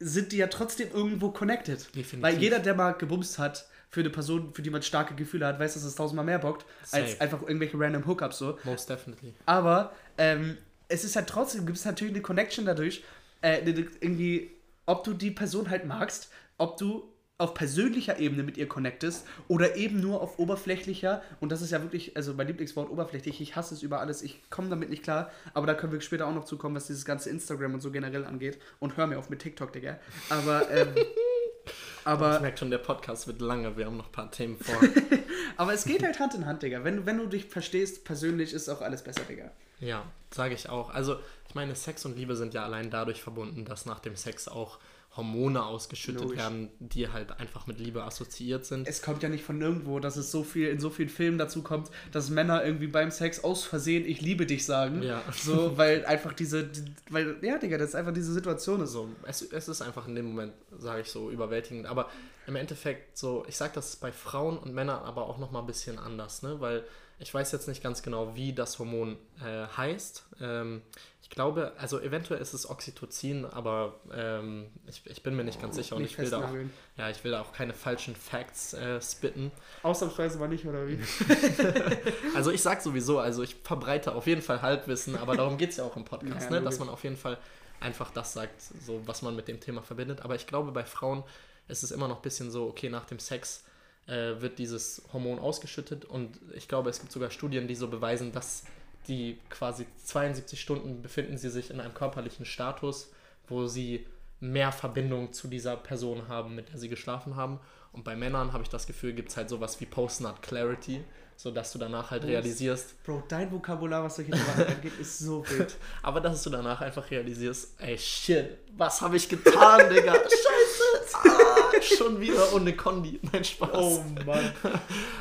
sind die ja trotzdem irgendwo connected. Definitiv. Weil jeder, der mal gebumst hat, für eine Person, für die man starke Gefühle hat, weiß, dass es tausendmal mehr bockt, als Safe. einfach irgendwelche random Hookups so. Most definitely. Aber ähm, es ist halt trotzdem, gibt es natürlich eine Connection dadurch, äh, irgendwie, ob du die Person halt magst, ob du auf persönlicher Ebene mit ihr connectest oder eben nur auf oberflächlicher, und das ist ja wirklich, also mein Lieblingswort oberflächlich, ich hasse es über alles, ich komme damit nicht klar, aber da können wir später auch noch zukommen, was dieses ganze Instagram und so generell angeht. Und hör mir auf mit TikTok, Digga. Aber, ähm, ich aber, merke schon, der Podcast wird lange, wir haben noch ein paar Themen vor. aber es geht halt Hand in Hand, Digga. Wenn, du- wenn du dich verstehst, persönlich ist auch alles besser, Digga. Ja, sage ich auch. Also, ich meine, Sex und Liebe sind ja allein dadurch verbunden, dass nach dem Sex auch Hormone ausgeschüttet Logisch. werden, die halt einfach mit Liebe assoziiert sind. es kommt ja nicht von nirgendwo, dass es so viel in so vielen Filmen dazu kommt, dass Männer irgendwie beim Sex aus Versehen ich liebe dich sagen. Ja. So, weil einfach diese, die, weil, ja, Digga, das ist einfach diese Situation ist. So, es, es ist einfach in dem Moment, sage ich so, überwältigend. Aber im Endeffekt, so, ich sage das bei Frauen und Männern aber auch nochmal ein bisschen anders, ne? Weil ich weiß jetzt nicht ganz genau, wie das Hormon äh, heißt. Ähm, ich glaube, also eventuell ist es Oxytocin, aber ähm, ich, ich bin mir nicht ganz sicher und Nicht ich will, da auch, ja, ich will da auch keine falschen Facts äh, spitten. Ausnahmsweise war nicht, oder wie? Also ich sag sowieso, also ich verbreite auf jeden Fall Halbwissen, aber darum geht es ja auch im Podcast, Ja, ne? dass man auf jeden Fall einfach das sagt, so was man mit dem Thema verbindet. Aber ich glaube, bei Frauen ist es immer noch ein bisschen so, okay, nach dem Sex äh, wird dieses Hormon ausgeschüttet und ich glaube, es gibt sogar Studien, die so beweisen, dass die quasi 72 Stunden befinden sie sich in einem körperlichen Status, wo sie mehr Verbindung zu dieser Person haben, mit der sie geschlafen haben. Und bei Männern habe ich das Gefühl, gibt es halt sowas wie Post-Nut Clarity, sodass du danach halt Post- realisierst, Bro, dein Vokabular, was solche Sachen angeht, ist so wild. aber dass du danach einfach realisierst, ey shit, was habe ich getan, Digga? Scheiße! Ah, schon wieder ohne Kondi. Nein, Spaß. Oh Mann.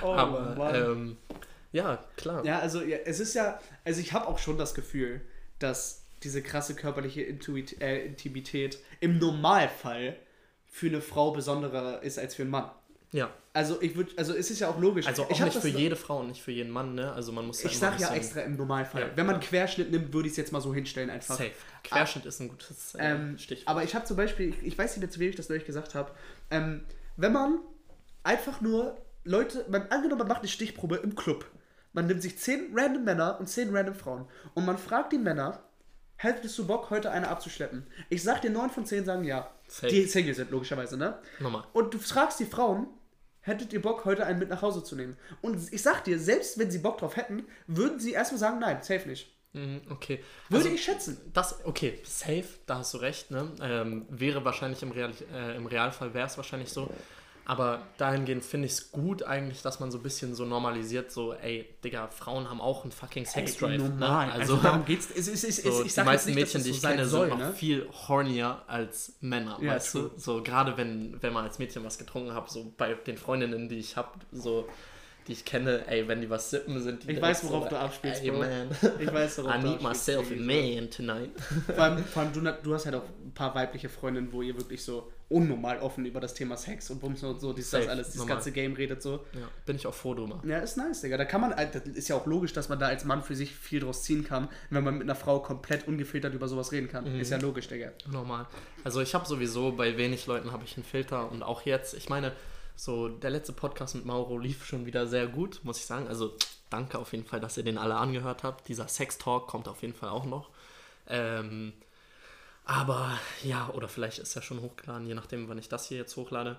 Oh aber Mann. ähm, ja, klar. Ja, also ja, es ist ja, also ich habe auch schon das Gefühl, dass diese krasse körperliche Intuit, äh, Intimität im Normalfall für eine Frau besonderer ist als für einen Mann. Ja. Also ich würde, also es ist ja auch logisch. Also auch ich nicht für jede Frau und nicht für jeden Mann, ne? Also man muss da Ich sag ja extra im Normalfall. Ja, Wenn man ja. Querschnitt nimmt, würde ich es jetzt mal so hinstellen einfach. Safe. Querschnitt ist ein gutes äh, Ähm, Stichwort. aber ich habe zum Beispiel, ich, ich weiß nicht mehr, zu wem ich das neulich gesagt habe, ähm, wenn man einfach nur Leute, man angenommen, man macht eine Stichprobe im Club. Man nimmt sich zehn random Männer und zehn random Frauen und man fragt die Männer, hättest du Bock, heute eine abzuschleppen? Ich sag dir, neun von zehn sagen ja. Safe. Die Single sind, logischerweise, ne? Nochmal. Und du fragst die Frauen, hättet ihr Bock, heute einen mit nach Hause zu nehmen? Und ich sag dir, selbst wenn sie Bock drauf hätten, würden sie erstmal sagen, nein, safe nicht. Mhm, okay. Würde Also, ich schätzen. Das, okay, safe, da hast du recht, ne? Ähm, wäre wahrscheinlich im, Real, äh, im Realfall wäre es wahrscheinlich so. Aber dahingehend finde ich es gut eigentlich, dass man so ein bisschen so normalisiert, so, ey, Digga, Frauen haben auch einen fucking Sexdrive. Normal. Ne? Also, darum geht's. Es, es, ist- so, ich die meisten nicht, Mädchen, die ich so kenne, soll, sind noch ne? viel hornier als Männer, Ja, weißt true. du? So, gerade wenn, wenn man als Mädchen was getrunken hat, so bei den Freundinnen, die ich habe, so, die ich kenne, ey, wenn die was sippen, sind die Ich weiß, worauf so, du abspielst, ey, Bro. man, Ich weiß, worauf I du need myself a man tonight. Vor allem, vor allem du, du hast halt auch ein paar weibliche Freundinnen, wo ihr wirklich so unnormal offen über das Thema Sex und Bums und so, dieses das alles, dieses normal. ganze Game redet so. Ja, bin ich auch froh drüber. Ja, ist nice, Digga. Da kann man, das ist ja auch logisch, dass man da als Mann für sich viel draus ziehen kann, wenn man mit einer Frau komplett ungefiltert über sowas reden kann. Mhm. Ist ja logisch, Digga. Normal. Also ich habe sowieso bei wenig Leuten habe ich einen Filter und auch jetzt, ich meine, so der letzte Podcast mit Mauro lief schon wieder sehr gut, muss ich sagen. Also danke auf jeden Fall, dass ihr den alle angehört habt. Dieser Sex Talk kommt auf jeden Fall auch noch. Ähm, aber ja, oder vielleicht ist er schon hochgeladen, je nachdem, wann ich das hier jetzt hochlade.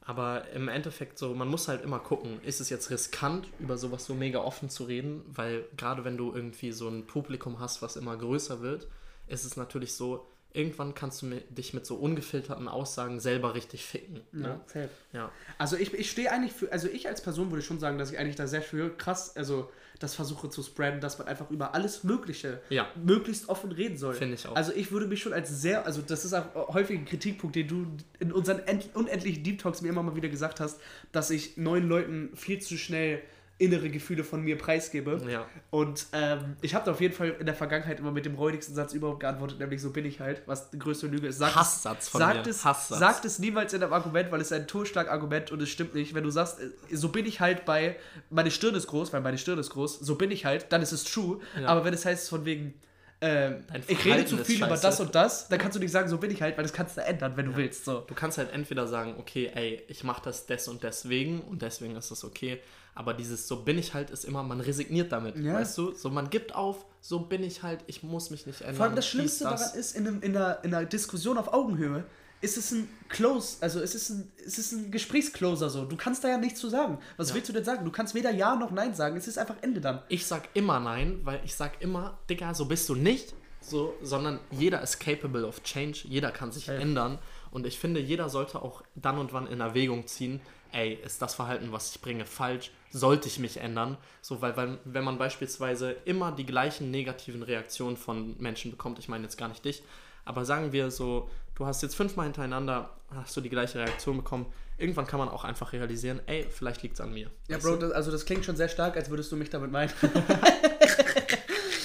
Aber im Endeffekt so, man muss halt immer gucken, ist es jetzt riskant, über sowas so mega offen zu reden, weil gerade wenn du irgendwie so ein Publikum hast, was immer größer wird, ist es natürlich so, irgendwann kannst du mi- dich mit so ungefilterten Aussagen selber richtig ficken. Ne? safe. Ja. Also ich, ich stehe eigentlich für, also ich als Person würde schon sagen, dass ich eigentlich da sehr für krass, also das versuche zu spreaden, dass man einfach über alles Mögliche Ja. möglichst offen reden soll. Finde ich auch. Also ich würde mich schon als sehr, also das ist auch häufig ein Kritikpunkt, den du in unseren end, unendlichen Deep Talks mir immer mal wieder gesagt hast, dass ich neuen Leuten viel zu schnell innere Gefühle von mir preisgebe. Ja. Und ähm, ich habe da auf jeden Fall in der Vergangenheit immer mit dem räudigsten Satz überhaupt geantwortet, nämlich so bin ich halt, was die größte Lüge ist. Sagt Hasssatz von sagt mir. Es, Hasssatz. Sagt es niemals in einem Argument, weil es ist ein Torstark-Argument und es stimmt nicht. Wenn du sagst, äh, so bin ich halt bei, meine Stirn ist groß, weil meine Stirn ist groß, so bin ich halt, dann ist es true. Ja. Aber wenn es heißt von wegen, ähm, ich rede zu viel über das und das, dann kannst du nicht sagen, so bin ich halt, weil das kannst du ändern, wenn du willst. So. Du kannst halt entweder sagen, okay, ey, ich mache das des und deswegen und deswegen ist das okay. Aber dieses so bin ich halt ist immer, man resigniert damit, Ja. weißt du? So man gibt auf, so bin ich halt, ich muss mich nicht ändern. Vor allem das Schlimmste das. daran ist, in, einem, in, einer, in einer Diskussion auf Augenhöhe, ist es ein Close, also es ist ein, es ist ein Gesprächscloser so. Du kannst da ja nichts zu sagen. Was Ja. willst du denn sagen? Du kannst weder Ja noch Nein sagen. Es ist einfach Ende dann. Ich sag immer nein, weil ich sag immer, Digga, so bist du nicht, so, sondern jeder ist capable of change, jeder kann sich Ja. ändern. Und ich finde, jeder sollte auch dann und wann in Erwägung ziehen, ey, ist das Verhalten, was ich bringe, falsch? Sollte ich mich ändern? So, weil, weil wenn man beispielsweise immer die gleichen negativen Reaktionen von Menschen bekommt, ich meine jetzt gar nicht dich, aber sagen wir so, du hast jetzt fünfmal hintereinander, hast du die gleiche Reaktion bekommen, irgendwann kann man auch einfach realisieren, ey, vielleicht liegt es an mir. Ja, Bro, das, also das klingt schon sehr stark, als würdest du mich damit meinen.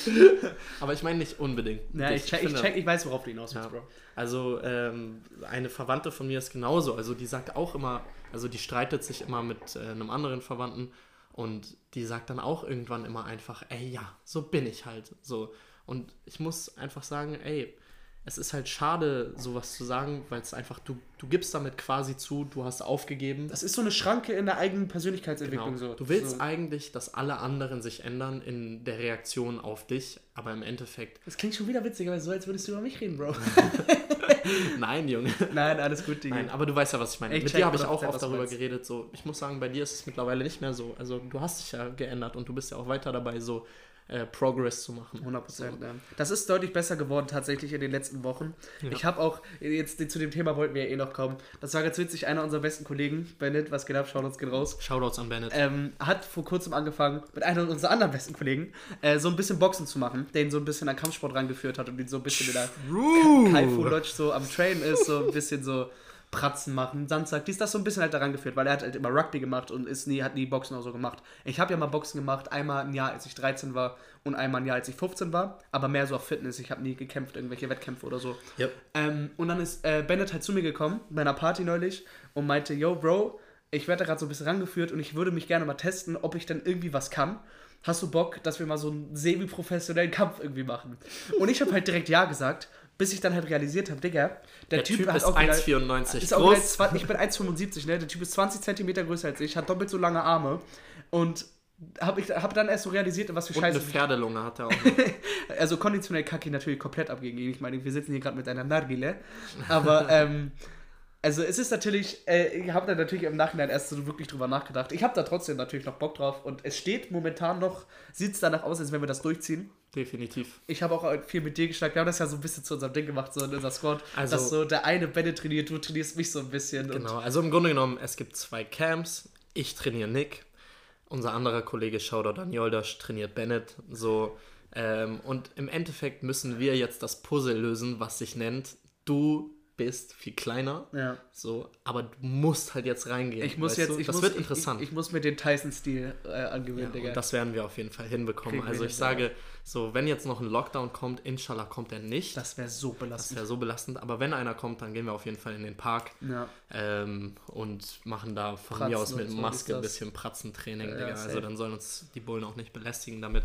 Aber ich meine nicht unbedingt. ja, ich check, ich, finde- check, ich weiß, worauf du hinaus willst, Ja. Bro. Also ähm, eine Verwandte von mir ist genauso. Also die sagt auch immer, also die streitet sich immer mit äh, einem anderen Verwandten und die sagt dann auch irgendwann immer einfach, ey ja, so bin ich halt. So. Und ich muss einfach sagen, ey, es ist halt schade, sowas zu sagen, weil es einfach, du, du gibst damit quasi zu, du hast aufgegeben. Das ist so eine Schranke in der eigenen Persönlichkeitsentwicklung. Genau. So. Du willst so. eigentlich, dass alle anderen sich ändern in der Reaktion auf dich, aber im Endeffekt, Das klingt schon wieder witziger, weil so, als würdest du über mich reden, Bro. nein, Junge. Nein, alles gut, Digga. Nein, aber du weißt ja, was ich meine. Ich Mit dir habe ich auch 100%, oft darüber meinst. geredet. So, ich muss sagen, bei dir ist es mittlerweile nicht mehr so. Also du hast dich ja geändert und du bist ja auch weiter dabei, so äh, Progress zu machen. 100 Prozent. Ja. Das ist deutlich besser geworden tatsächlich in den letzten Wochen. Ich habe auch, jetzt zu dem Thema wollten wir ja eh noch kommen. Das war ganz witzig, einer unserer besten Kollegen, Bennett, was geht ab, schaut uns geht raus. Shoutouts an Bennett. Ähm, hat vor kurzem angefangen, mit einem unserer anderen besten Kollegen, äh, so ein bisschen Boxen zu machen, der ihn so ein bisschen an Kampfsport rangeführt hat und ihn so ein bisschen in der Kaifu Lodge so am Train ist, so ein bisschen so Pratzen machen, Sandsack, dies, das so ein bisschen halt daran geführt, weil er hat halt immer Rugby gemacht und ist nie, hat nie Boxen auch so gemacht. Ich habe ja mal Boxen gemacht, einmal ein Jahr, als ich 13 war und einmal ein Jahr, als ich 15 war, aber mehr so auf Fitness. Ich habe nie gekämpft, irgendwelche Wettkämpfe oder so. Yep. Ähm, und dann ist äh, Bennett halt zu mir gekommen, bei einer Party neulich, und meinte, yo, Bro, ich werde da gerade so ein bisschen rangeführt und ich würde mich gerne mal testen, ob ich dann irgendwie was kann. Hast du Bock, dass wir mal so einen semi-professionellen Kampf irgendwie machen? Und ich habe halt direkt Ja gesagt, bis ich dann halt realisiert habe, Digga, der, Der Typ, ist auch 1,94 ist auch wieder groß. 20 ich bin 1,75, ne? Der Typ ist 20 Zentimeter größer als ich, hat doppelt so lange Arme und habe ich hab dann erst so realisiert, was für Und eine Scheiße. Pferdelunge hat er auch. Also konditionell kacke ich natürlich komplett ab gegen ihn. Ich meine, wir sitzen hier gerade mit einer Nargile. Aber ähm, also es ist natürlich, äh, ich habe da natürlich im Nachhinein erst so wirklich drüber nachgedacht. Ich habe da trotzdem natürlich noch Bock drauf und es steht momentan noch, sieht es danach aus, als wenn wir das durchziehen. Definitiv. Ich habe auch viel mit dir geschnackt. Wir haben das ja so ein bisschen zu unserem Ding gemacht, so in unser Squad. Also- dass so der eine Bennett trainiert, du trainierst mich so ein bisschen. Genau. Also im Grunde genommen, es gibt zwei Camps. Ich trainiere Nick. Unser anderer Kollege Shoutout an Yoldash trainiert Bennett. So. Ähm, und im Endeffekt müssen wir jetzt das Puzzle lösen, was sich nennt, du bist, viel kleiner. Ja. So, aber du musst halt jetzt reingehen. Ich muss jetzt, du? ich das muss, wird ich- interessant. Ich, ich muss mir den Tyson-Stil äh, angewöhnen, ja, Digga. und das werden wir auf jeden Fall hinbekommen. Kriegen Also hin, ich sage, so, wenn jetzt noch ein Lockdown kommt, inshallah kommt er nicht. Das, das wäre so belastend. wäre so belastend. Aber wenn einer kommt, dann gehen wir auf jeden Fall in den Park ja. ähm, und machen da von Pratzen mir aus mit so, Maske ein das. bisschen Pratzentraining, Digga. Also dann sollen uns die Bullen auch nicht belästigen damit.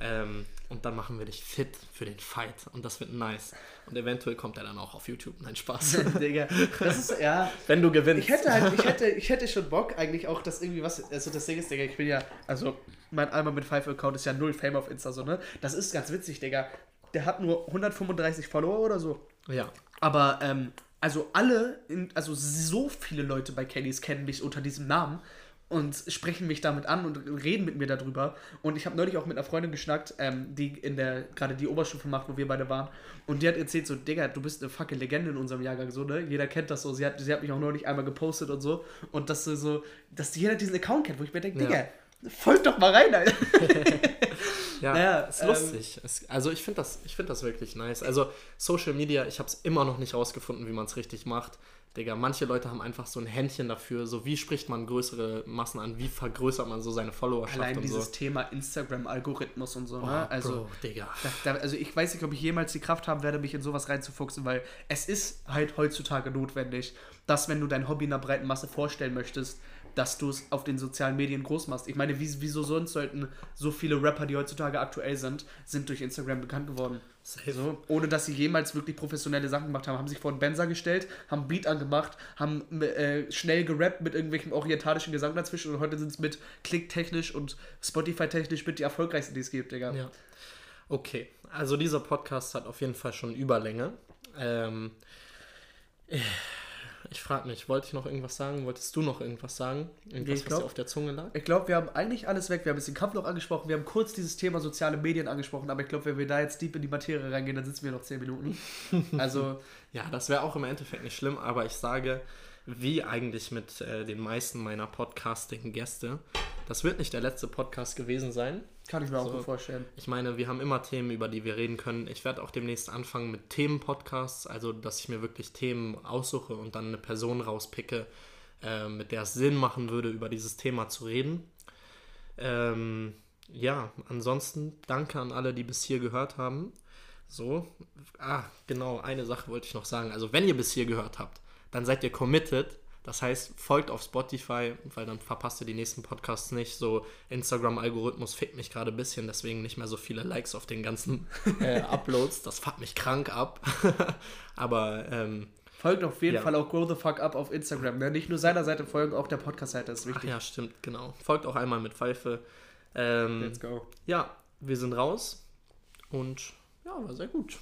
Ähm, und dann machen wir dich fit für den Fight. Und das wird nice. Und eventuell kommt er dann auch auf YouTube. Nein, Spaß. Digga, das ist, ja, Wenn du gewinnst. Ich hätte halt, ich hätte, ich hätte schon Bock eigentlich auch, dass irgendwie was, also das Ding ist, Digga, ich bin ja, also mein Alma mit Five Account ist ja null Fame auf Insta, so, ne? Das ist ganz witzig, Digga. Der hat nur 135 Follower oder so. Ja. Aber, ähm, also alle, in, also so viele Leute bei Kellys kennen mich unter diesem Namen und sprechen mich damit an und reden mit mir darüber. Und ich habe neulich auch mit einer Freundin geschnackt, ähm, die in der, gerade die Oberstufe macht, wo wir beide waren. Und die hat erzählt so, Digga, du bist eine fucking Legende in unserem Jahrgang, so, ne? Jeder kennt das so. Sie hat, sie hat mich auch neulich einmal gepostet und so. Und dass so- so, dass jeder diesen Account kennt, wo ich mir denke, Ja. Digga, folgt doch mal rein, Alter. Ja, Naja, ist ähm, lustig. Es, also ich finde das, ich find das wirklich nice. Also Social Media, ich habe es immer noch nicht rausgefunden, wie man es richtig macht. Digga, manche Leute haben einfach so ein Händchen dafür, so wie spricht man größere Massen an, wie vergrößert man so seine Followerschaft Allein und dieses so. Thema Instagram-Algorithmus und so, Oh, ne? Also. Bro, Digga. Da, da, also ich weiß nicht, ob ich jemals die Kraft haben werde, mich in sowas reinzufuchsen, weil es ist halt heutzutage notwendig, dass wenn du dein Hobby einer breiten Masse vorstellen möchtest, dass du es auf den sozialen Medien groß machst. Ich meine, wie, wieso sonst sollten so viele Rapper, die heutzutage aktuell sind, sind durch Instagram bekannt geworden? So, ohne dass sie jemals wirklich professionelle Sachen gemacht haben. Haben sich vor einen Benzer gestellt, haben Beat angemacht, haben äh, schnell gerappt mit irgendwelchen orientalischen Gesang dazwischen und heute sind es mit klicktechnisch und Spotify-technisch mit die erfolgreichsten, die es gibt, Digga. Ja. Okay, also dieser Podcast hat auf jeden Fall schon Überlänge. Ähm, ich frage mich, wollte ich noch irgendwas sagen? Wolltest du noch irgendwas sagen? Irgendwas, ich was glaub- dir auf der Zunge lag? Ich glaube, wir haben eigentlich alles weg. Wir haben ein bisschen Kampfloch angesprochen, wir haben kurz dieses Thema soziale Medien angesprochen, aber ich glaube, wenn wir da jetzt deep in die Materie reingehen, dann sitzen wir noch 10 Minuten. Also, Ja, das wäre auch im Endeffekt nicht schlimm, aber ich sage, wie eigentlich mit äh, den meisten meiner Podcasting-Gäste, das wird nicht der letzte Podcast gewesen sein. Kann ich mir auch So. gut vorstellen. Ich meine, wir haben immer Themen, über die wir reden können. Ich werde auch demnächst anfangen mit Themen-Podcasts, also dass ich mir wirklich Themen aussuche und dann eine Person rauspicke, äh, mit der es Sinn machen würde, über dieses Thema zu reden. Ähm, ja, ansonsten danke an alle, die bis hier gehört haben. So, ah, genau, eine Sache wollte ich noch sagen. Also, wenn ihr bis hier gehört habt, dann seid ihr committed. Das heißt, folgt auf Spotify, weil dann verpasst ihr die nächsten Podcasts nicht. So, Instagram-Algorithmus fickt mich gerade ein bisschen, deswegen nicht mehr so viele Likes auf den ganzen äh, Uploads. Das fuckt mich krank ab. Aber ähm, Folgt auf jeden Ja. Fall auch Grow the Fuck Up auf Instagram. Ne? Nicht nur seiner Seite folgen, auch der Podcast-Seite ist ach wichtig. ja, stimmt, genau. Folgt auch einmal mit Pfeife. Ähm, Let's go. ja, wir sind raus und ja, war sehr gut.